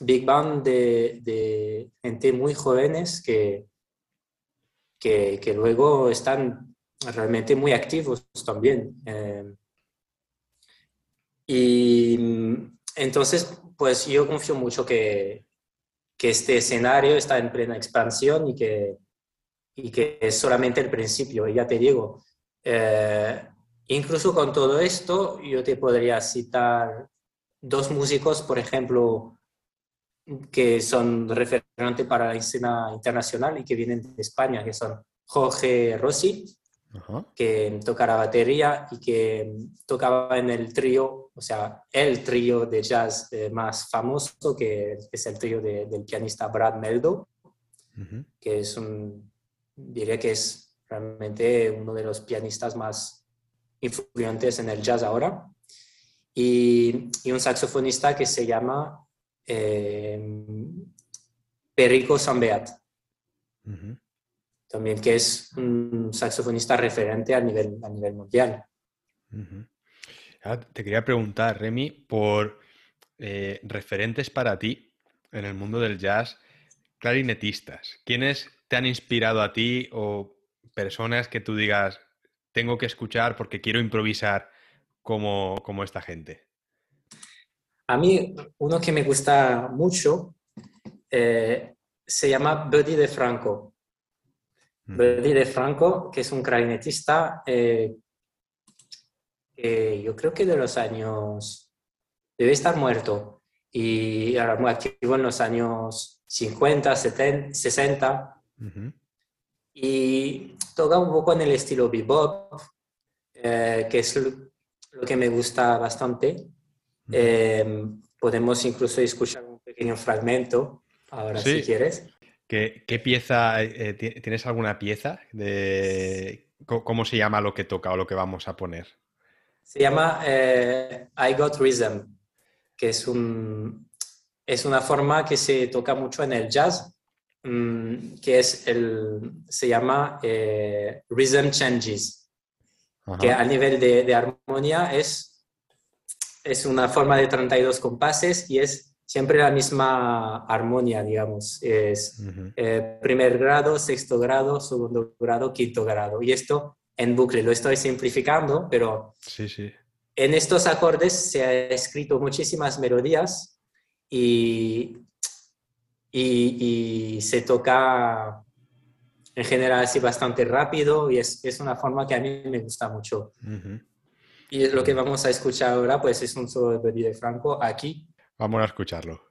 big band de, gente muy jóvenes que, que, luego están realmente muy activos también. Eh, y mm, entonces, pues yo confío mucho que, que, este escenario está en plena expansión y que, y que es solamente el principio. Ya te digo, eh, incluso con todo esto, yo te podría citar dos músicos, por ejemplo, que son referentes para la escena internacional y que vienen de España, que son Jorge Rossi, que toca la batería y que tocaba en el trío, o sea, el trío de jazz eh, más famoso, que es el trío del pianista Brad Meldo, que es un, diré que es realmente uno de los pianistas más influyentes en el jazz ahora. Y, un saxofonista que se llama eh, Perico Sambeat. También que es un saxofonista referente a nivel, a nivel mundial. te quería preguntar, Remy, por eh, referentes para ti en el mundo del jazz, clarinetistas. ¿Quiénes te han inspirado a ti o personas que tú digas, tengo que escuchar porque quiero improvisar como, esta gente? A mí, uno que me gusta mucho eh, se llama Buddy de Franco. Buddy de Franco, que es un clarinetista eh, yo creo que de los años, debe estar muerto, y ahora muy activo en los años 50, 70, 60, y toca un poco en el estilo bebop, eh, que es lo que me gusta bastante. Em, podemos incluso escuchar un pequeño fragmento ahora si quieres. ¿Qué, qué pieza, eh, tienes alguna pieza de cómo se llama lo que toca o lo que vamos a poner? Se llama eh, I Got Rhythm, que es, un, es una forma que se toca mucho en el jazz, mm, que es el, se llama eh, Rhythm Changes que a nivel de, armonía es, es una forma de 32 compases y es siempre la misma armonía, digamos. Es eh, primer grado, sexto grado, segundo grado, quinto grado. Y esto en bucle, lo estoy simplificando, pero sí, sí. en estos acordes se ha escrito muchísimas melodías y, y, y se toca en general así bastante rápido y es, es, una forma que a mí me gusta mucho. Y lo que vamos a escuchar ahora pues es un solo de de Franco aquí. Vamos a escucharlo.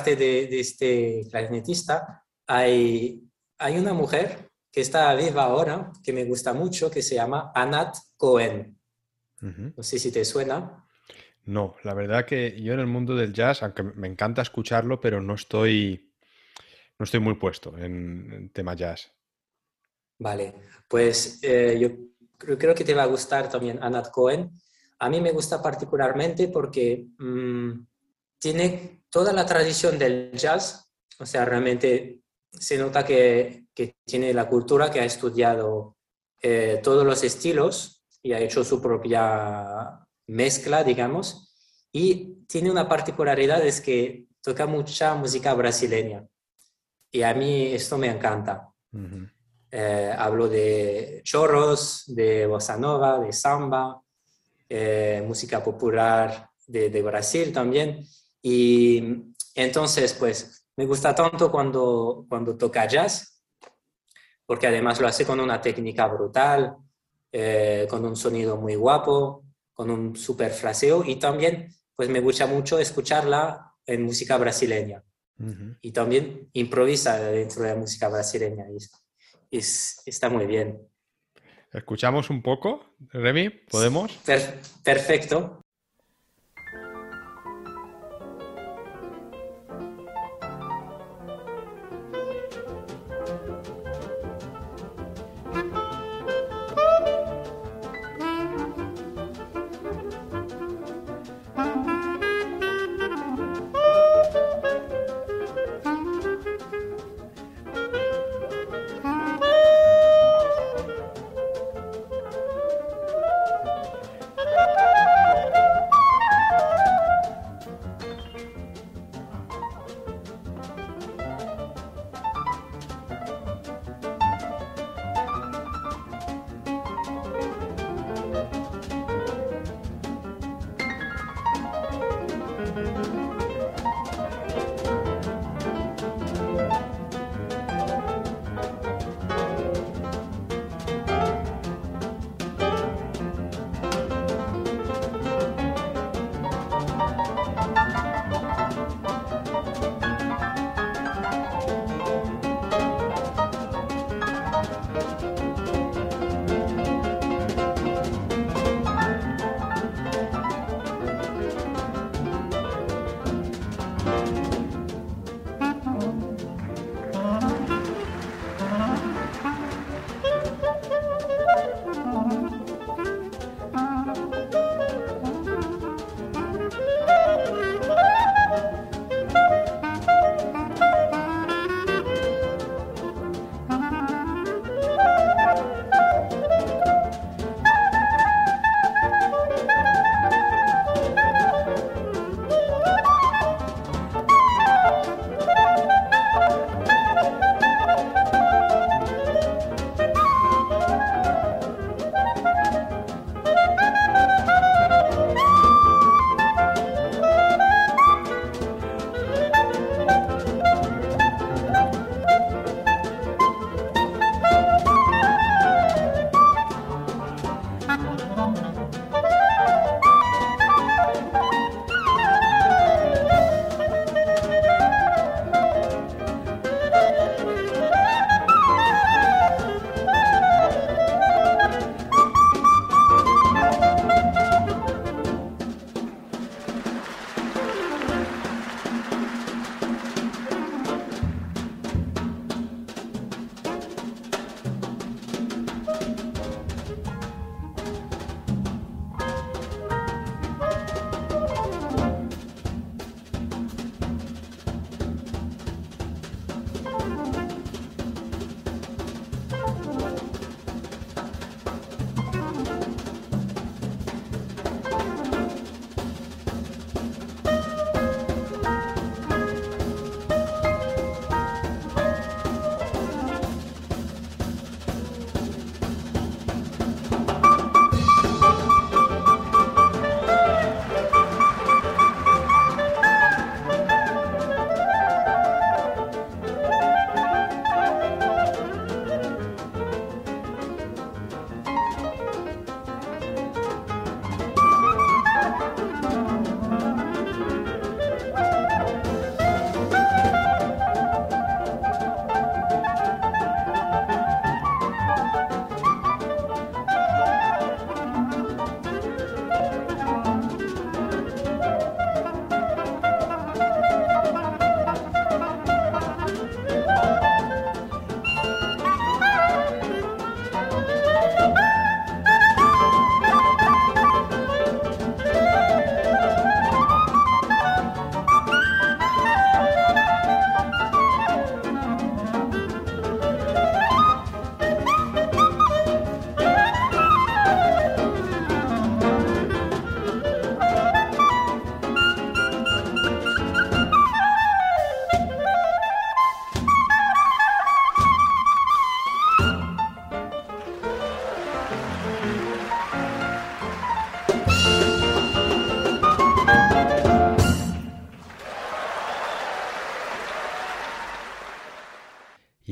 Aparte de, este clarinetista, hay, hay una mujer que está viva ahora, que me gusta mucho, que se llama Anat Cohen. No sé si te suena. No, la verdad que yo en el mundo del jazz, aunque me encanta escucharlo, pero no estoy, no estoy muy puesto en, tema jazz. Vale, pues eh, yo creo que te va a gustar también Anat Cohen. A mí me gusta particularmente porque mm, tiene toda la tradición del jazz, o sea, realmente se nota que, tiene la cultura, que ha estudiado eh, todos los estilos y ha hecho su propia mezcla, digamos, y tiene una particularidad, es que toca mucha música brasileña. Y a mí esto me encanta. Eh, hablo de chorros, de bossa nova, de samba, eh, música popular de, de Brasil también. Y entonces, pues, me gusta tanto cuando, cuando toca jazz, porque además lo hace con una técnica brutal, eh, con un sonido muy guapo, con un super fraseo y también, pues, me gusta mucho escucharla en música brasileña. Y también improvisa dentro de la música brasileña. Y está muy bien. ¿Escuchamos un poco, Remy? ¿Podemos? perfecto.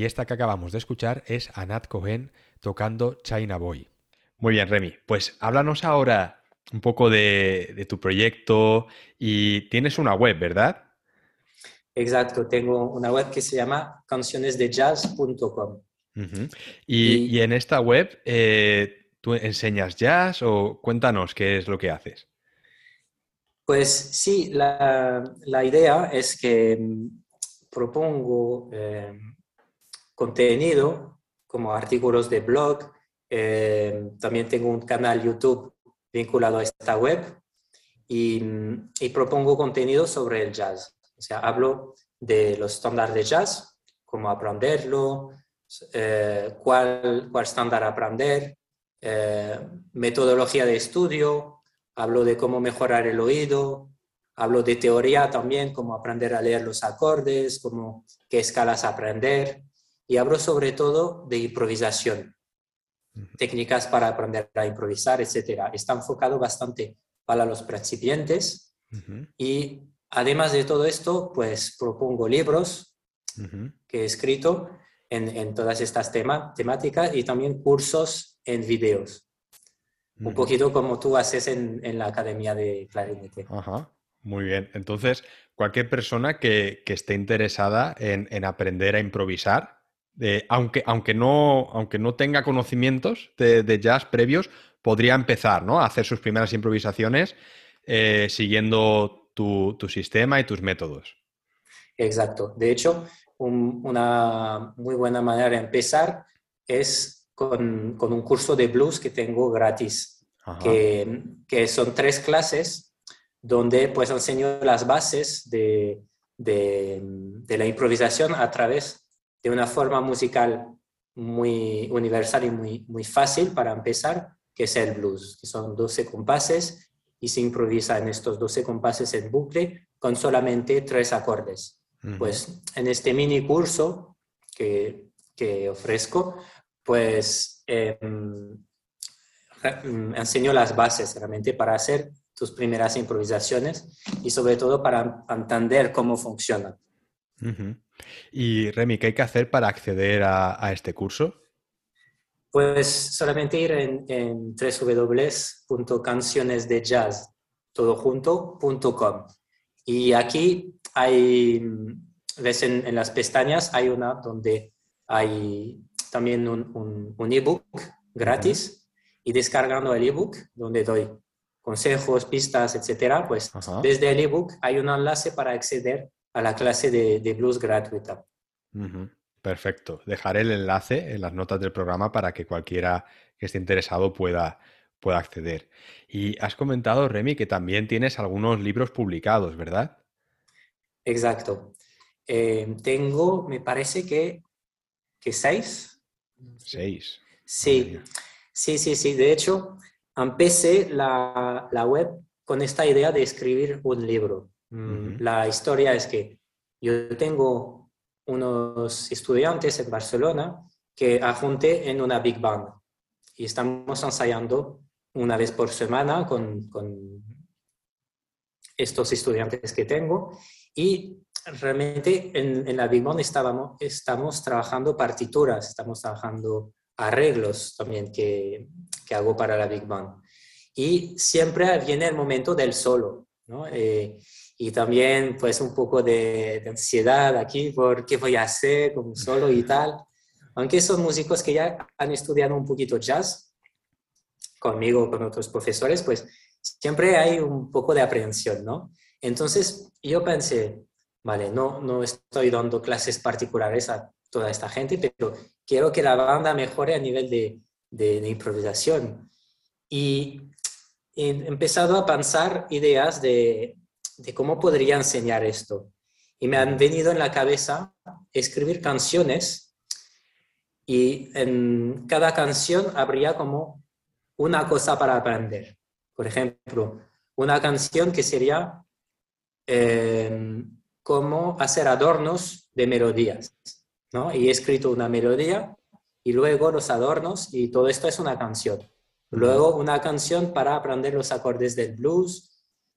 Esta que acabamos de escuchar es Anat Cohen tocando China Boy. Muy bien, Remy, pues háblanos ahora un poco de, tu proyecto y tienes una web, ¿verdad? Exacto, tengo una web que se llama cancionesdejazz.com. y, en esta web, eh, ¿tú enseñas jazz o cuéntanos qué es lo que haces? Pues sí, la, idea es que mm, propongo eh, contenido como artículos de blog. Eh, también tengo un canal YouTube vinculado a esta web y, mm, propongo contenido sobre el jazz. O sea, hablo de los estándares de jazz, cómo aprenderlo, eh, cuál, cuál estándar aprender, metodología de estudio, hablo de cómo mejorar el oído, hablo de teoría también, cómo aprender a leer los acordes, cómo, qué escalas aprender, y hablo sobre todo de improvisación, técnicas para aprender a improvisar, etc. Está enfocado bastante para los principiantes y además de todo esto, pues propongo libros que he escrito en, en todas estas temáticas y también cursos en videos un poquito como tú haces en, la Academia de Clarinete. Ajá, muy bien. Entonces, cualquier persona que, esté interesada en, aprender a improvisar, aunque, aunque, no, aunque no tenga conocimientos de, jazz previos, podría empezar ¿no? a hacer sus primeras improvisaciones eh, siguiendo tu, sistema y tus métodos. Exacto. De hecho, una muy buena manera de empezar es con, un curso de blues que tengo gratis, que, que, son tres clases donde pues enseño las bases de, de, la improvisación a través de una forma musical muy universal y muy, muy fácil para empezar, que es el blues, que son 12 compases y se improvisa en estos 12 compases en bucle con solamente tres acordes. Pues en este mini curso que, que ofrezco, pues mm, enseño las bases realmente para hacer tus primeras improvisaciones y sobre todo para entender cómo funcionan. Y Remy, ¿qué hay que hacer para acceder a, este curso? Pues solamente ir en, en www.cancionesdejazz.com y aquí hay, ves en, en las pestañas, hay una donde hay también un, un, ebook gratis y descargando el ebook donde doy consejos, pistas, etcétera, pues desde el ebook hay un enlace para acceder a la clase de, blues gratuita. Perfecto. Dejaré el enlace en las notas del programa para que cualquiera que esté interesado pueda, pueda acceder. Y has comentado, Remy, que también tienes algunos libros publicados, ¿verdad? Exacto. Eh, tengo, me parece que, que seis Seis. Sí, sí, sí, sí. De hecho, empecé la, la web con esta idea de escribir un libro. La historia es que yo tengo unos estudiantes en Barcelona que ajunté en una big band y estamos ensayando una vez por semana con, con estos estudiantes que tengo y realmente en, la Big Band estábamos, estamos trabajando partituras, estamos trabajando arreglos también que, que hago para la Big Band. Y siempre viene el momento del solo, ¿no? Eh, y también pues un poco de, ansiedad aquí por qué voy a hacer con solo y tal. Aunque son músicos que ya han estudiado un poquito jazz, conmigo, con otros profesores, pues siempre hay un poco de aprehensión, ¿no? Entonces yo pensé, vale, no, no estoy dando clases particulares a toda esta gente, pero quiero que la banda mejore a nivel de, de, improvisación. Y he empezado a pensar ideas de, de cómo podría enseñar esto. Y me han venido en la cabeza escribir canciones y en cada canción habría como una cosa para aprender. Por ejemplo, una canción que sería eh, cómo hacer adornos de melodías, ¿no? Y he escrito una melodía y luego los adornos y todo esto es una canción. Luego una canción para aprender los acordes del blues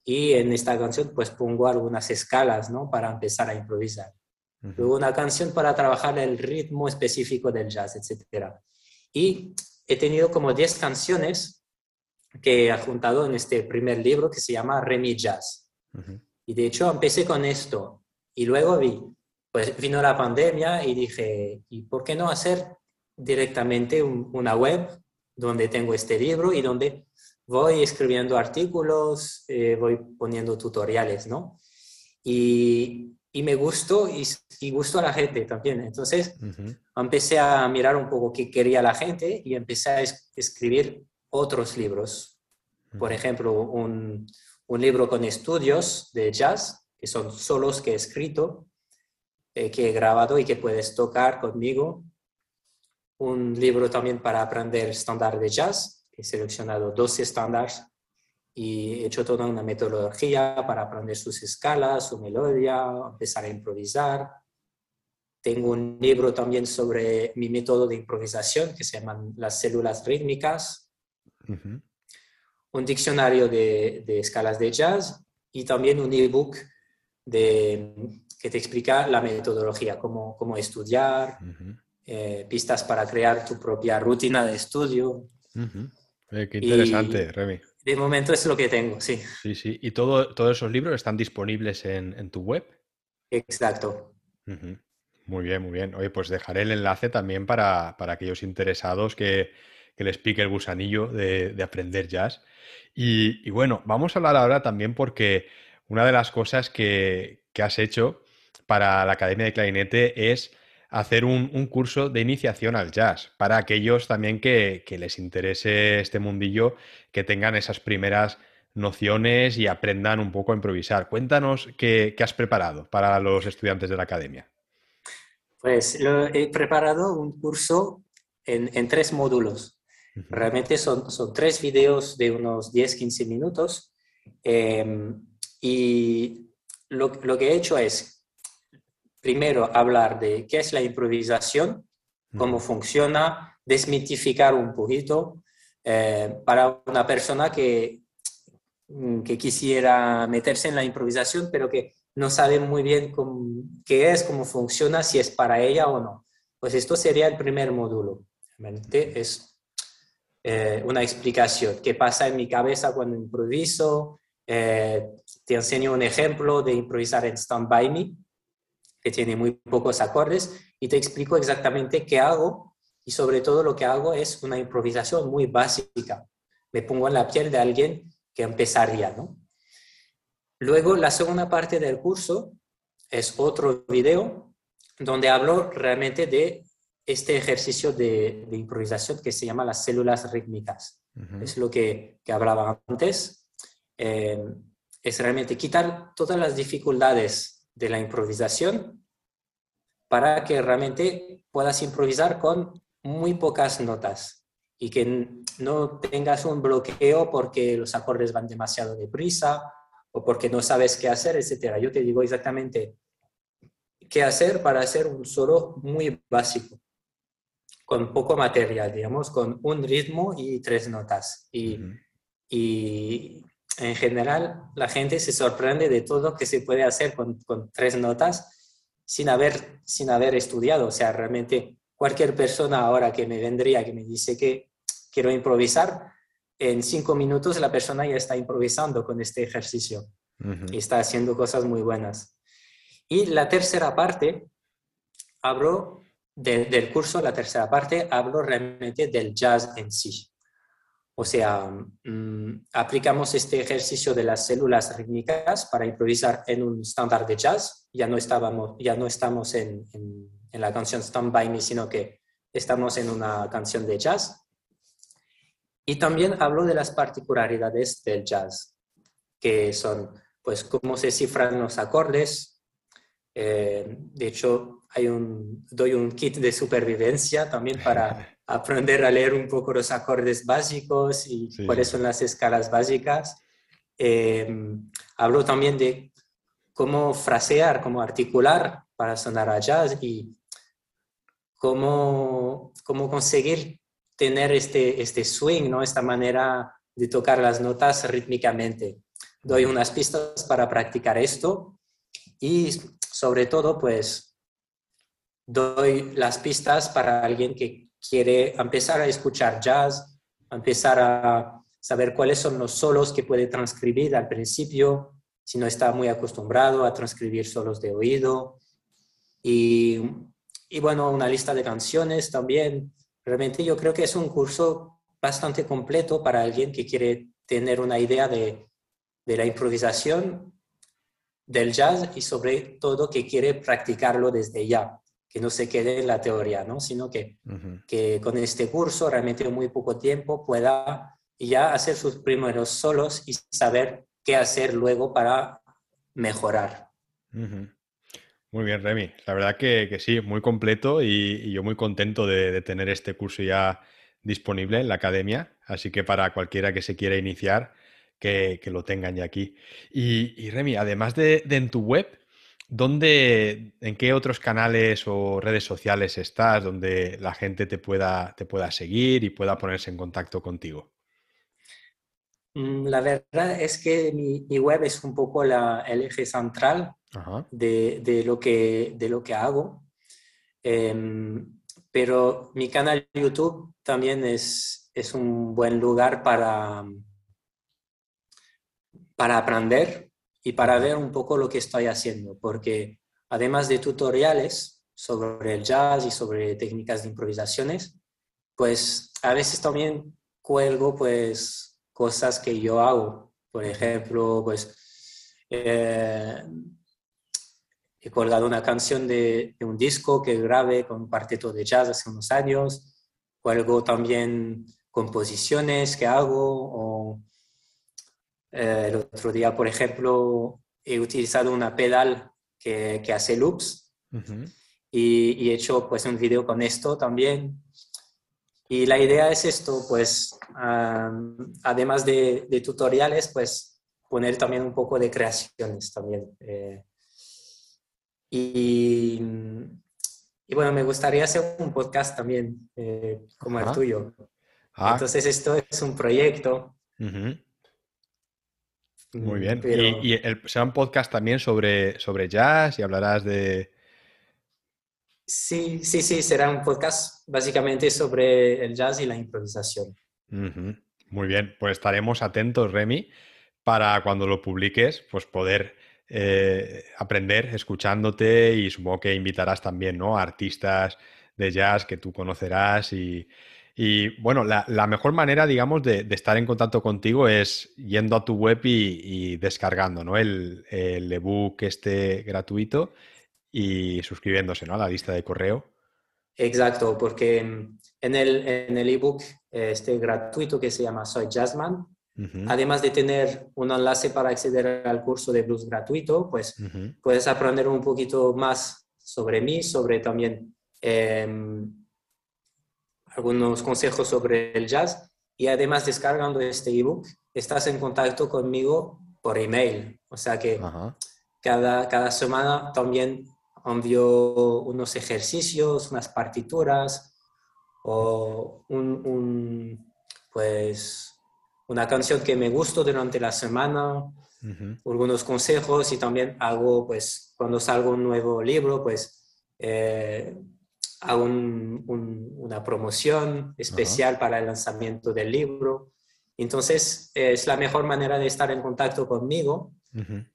y en esta canción pues pongo algunas escalas, ¿no? Para empezar a improvisar. luego una canción para trabajar el ritmo específico del jazz, etc. Y he tenido como 10 canciones que he juntado en este primer libro que se llama Remy Jazz. Y de hecho empecé con esto y luego vi, pues vino la pandemia y dije, ¿y por qué no hacer directamente una web donde tengo este libro y donde voy escribiendo artículos, eh, voy poniendo tutoriales, ¿no? Y, y me gustó y, y, gustó a la gente también. Entonces empecé a mirar un poco qué quería la gente y empecé a escribir otros libros. Por ejemplo, un, un, libro con estudios de jazz, que son solos que he escrito, eh, que he grabado y que puedes tocar conmigo. Un libro también para aprender estándar de jazz, he seleccionado 12 estándares y he hecho toda una metodología para aprender sus escalas, su melodía, empezar a improvisar. Tengo un libro también sobre mi método de improvisación que se llaman las células rítmicas. Un diccionario de, de, escalas de jazz y también un ebook de, que te explica la metodología, cómo, cómo estudiar, eh, pistas para crear tu propia rutina de estudio. Eh, qué interesante, Remy. De momento es lo que tengo, sí. Sí, sí. ¿Y todo, todos esos libros están disponibles en, en tu web? Exacto. Muy bien, muy bien. Oye, pues dejaré el enlace también para, para aquellos interesados que, que, les pique el gusanillo de, de aprender jazz. Y, y, bueno, vamos a hablar ahora también porque una de las cosas que, que has hecho para la Academia de Clarinete es hacer un, un, curso de iniciación al jazz para aquellos también que, que, les interese este mundillo, que tengan esas primeras nociones y aprendan un poco a improvisar. Cuéntanos qué, qué has preparado para los estudiantes de la academia. Pues lo, he preparado un curso en, en tres módulos. Uh -huh. Realmente son, son, tres videos de unos 10-15 minutos. Eh, y lo, lo que he hecho es primero hablar de qué es la improvisación, cómo funciona, desmitificar un poquito eh, para una persona que, mm, que quisiera meterse en la improvisación, pero que no sabe muy bien cómo, qué es, cómo funciona, si es para ella o no. Pues esto sería el primer módulo. Realmente es eh, una explicación, qué pasa en mi cabeza cuando improviso. Eh, te enseño un ejemplo de improvisar en Stand By Me, que tiene muy pocos acordes, y te explico exactamente qué hago y sobre todo lo que hago es una improvisación muy básica. Me pongo en la piel de alguien que empezaría, ¿no? Luego, la segunda parte del curso es otro video donde hablo realmente de este ejercicio de, de improvisación que se llama las células rítmicas. Uh -huh. Es lo que, que hablaba antes. Eh, es realmente quitar todas las dificultades de la improvisación para que realmente puedas improvisar con muy pocas notas y que no tengas un bloqueo porque los acordes van demasiado deprisa o porque no sabes qué hacer, etc. Yo te digo exactamente qué hacer para hacer un solo muy básico, con poco material, digamos, con un ritmo y tres notas. Y, uh -huh. y en general la gente se sorprende de todo que se puede hacer con, con, tres notas sin haber, sin haber estudiado. O sea, realmente cualquier persona ahora que me vendría, que me dice que quiero improvisar, en cinco minutos la persona ya está improvisando con este ejercicio uh -huh. y está haciendo cosas muy buenas. Y la tercera parte, hablo de, del curso, la tercera parte, hablo realmente del jazz en sí. O sea, mmm, aplicamos este ejercicio de las células rítmicas para improvisar en un estándar de jazz. Ya no, estábamos, ya no estamos en, en, en, la canción Stand By Me, sino que estamos en una canción de jazz. Y también hablo de las particularidades del jazz, que son, pues, cómo se cifran los acordes. Eh, de hecho, hay un, doy un kit de supervivencia también para aprender a leer un poco los acordes básicos y sí. cuáles son las escalas básicas. Eh, hablo también de cómo frasear, cómo articular para sonar a jazz y cómo, cómo conseguir tener este, este swing, ¿no? esta manera de tocar las notas rítmicamente. Doy unas pistas para practicar esto y sobre todo, pues, doy las pistas para alguien que quiere empezar a escuchar jazz, empezar a saber cuáles son los solos que puede transcribir al principio, si no está muy acostumbrado a transcribir solos de oído. Y, y bueno, una lista de canciones también. Realmente yo creo que es un curso bastante completo para alguien que quiere tener una idea de, de la improvisación del jazz y sobre todo que quiere practicarlo desde ya, que no se quede en la teoría, ¿no? sino que, que con este curso realmente en muy poco tiempo pueda ya hacer sus primeros solos y saber qué hacer luego para mejorar. Muy bien, Remy. La verdad que, sí, muy completo y, yo muy contento de, tener este curso ya disponible en la academia. Así que para cualquiera que se quiera iniciar, que, lo tengan ya aquí. Y, Remy, además de, en tu web, ¿dónde, en qué otros canales o redes sociales estás donde la gente te pueda, te pueda seguir y pueda ponerse en contacto contigo? Mm, la verdad es que mi, web es un poco la, el eje central de, lo que, de lo que hago. Em, pero mi canal YouTube también es, es un buen lugar para, para aprender y para ver un poco lo que estoy haciendo, porque además de tutoriales sobre el jazz y sobre técnicas de improvisaciones, pues a veces también cuelgo pues cosas que yo hago. Por ejemplo, pues eh, he colgado una canción de, un disco que grabé con un cuarteto de jazz hace unos años, cuelgo también composiciones que hago eh, el otro día, por ejemplo, he utilizado una pedal que, que hace loops y, he hecho pues un video con esto también. Y la idea es esto, pues, además de, de, tutoriales, pues poner también un poco de creaciones también. Eh, y, y, bueno, me gustaría hacer un podcast también, eh, como el tuyo. Ah. Entonces, esto es un proyecto. Muy mm, bien. Y, será un podcast también sobre, sobre jazz y hablarás de... Sí, sí, sí, será un podcast básicamente sobre el jazz y la improvisación. Muy bien, pues estaremos atentos, Remy, para cuando lo publiques, pues poder eh, aprender escuchándote y supongo que invitarás también ¿no? a artistas de jazz que tú conocerás y, y bueno, la, mejor manera, digamos, de, estar en contacto contigo es yendo a tu web y, descargando ¿no? el, el ebook este gratuito y suscribiéndose ¿no? a la lista de correo. Exacto, porque en el, en el ebook este gratuito que se llama Soy Jazzman, además de tener un enlace para acceder al curso de blues gratuito, pues puedes aprender un poquito más sobre mí, sobre también... Em, algunos consejos sobre el jazz. Y además descargando este ebook estás en contacto conmigo por email. O sea que cada, cada semana también envío unos ejercicios, unas partituras o un, pues una canción que me gustó durante la semana, algunos consejos y también hago pues cuando salgo un nuevo libro pues eh, hago una promoción especial para el lanzamiento del libro. Entonces, es la mejor manera de estar en contacto conmigo,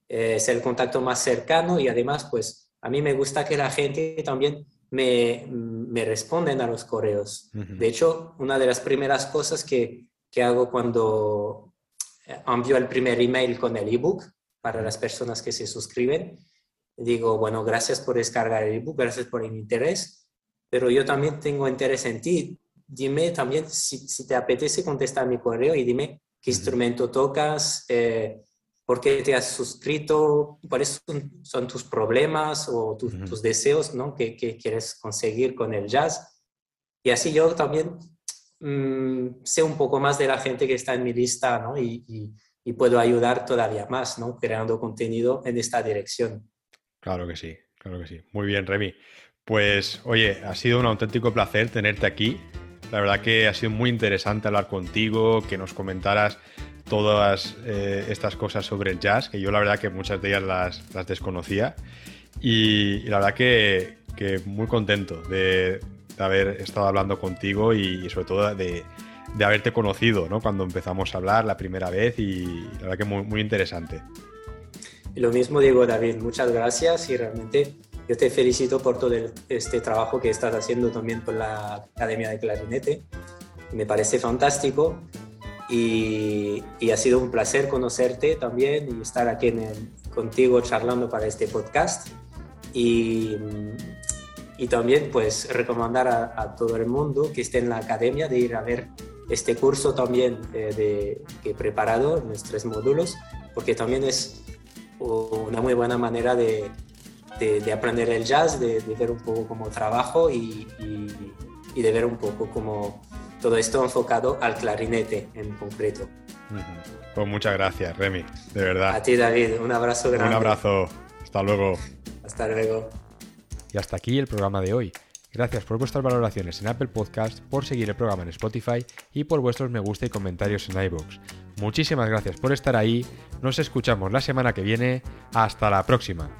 es el contacto más cercano y además, pues, a mí me gusta que la gente también me, me responden a los correos. De hecho, una de las primeras cosas que, que hago cuando eh, envío el primer email con el ebook para las personas que se suscriben, digo, bueno, gracias por descargar el ebook, gracias por el interés pero yo también tengo interés en ti. Dime también si, te apetece contestar mi correo y dime qué instrumento tocas, eh, por qué te has suscrito, cuáles son, tus problemas o tus deseos ¿no? que, quieres conseguir con el jazz. Y así yo también mm, sé un poco más de la gente que está en mi lista ¿no? y, y, puedo ayudar todavía más, ¿no? creando contenido en esta dirección. Claro que sí, claro que sí. Muy bien, Remy. Pues oye, ha sido un auténtico placer tenerte aquí. La verdad que ha sido muy interesante hablar contigo, que nos comentaras todas eh, estas cosas sobre el jazz, que yo la verdad que muchas de ellas las, desconocía. Y, la verdad que, muy contento de, haber estado hablando contigo y, sobre todo de, haberte conocido, ¿no? Cuando empezamos a hablar la primera vez y la verdad que muy, muy interesante. Lo mismo digo, David, muchas gracias y realmente yo te felicito por todo este trabajo que estás haciendo también con la Academia de Clarinete. Me parece fantástico y, ha sido un placer conocerte también y estar aquí contigo charlando para este podcast. Y, y también pues recomendar a, todo el mundo que esté en la academia de ir a ver este curso también eh, de, que he preparado, nuestros módulos, porque también es una muy buena manera de, de, aprender el jazz, de, ver un poco como trabajo y, y, de ver un poco como todo esto enfocado al clarinete en concreto. Pues muchas gracias, Remy, de verdad. A ti, David, un abrazo grande. Un abrazo, hasta luego. Hasta luego. Y hasta aquí el programa de hoy. Gracias por vuestras valoraciones en Apple Podcast, por seguir el programa en Spotify y por vuestros me gusta y comentarios en iVoox. Muchísimas gracias por estar ahí. Nos escuchamos la semana que viene. Hasta la próxima.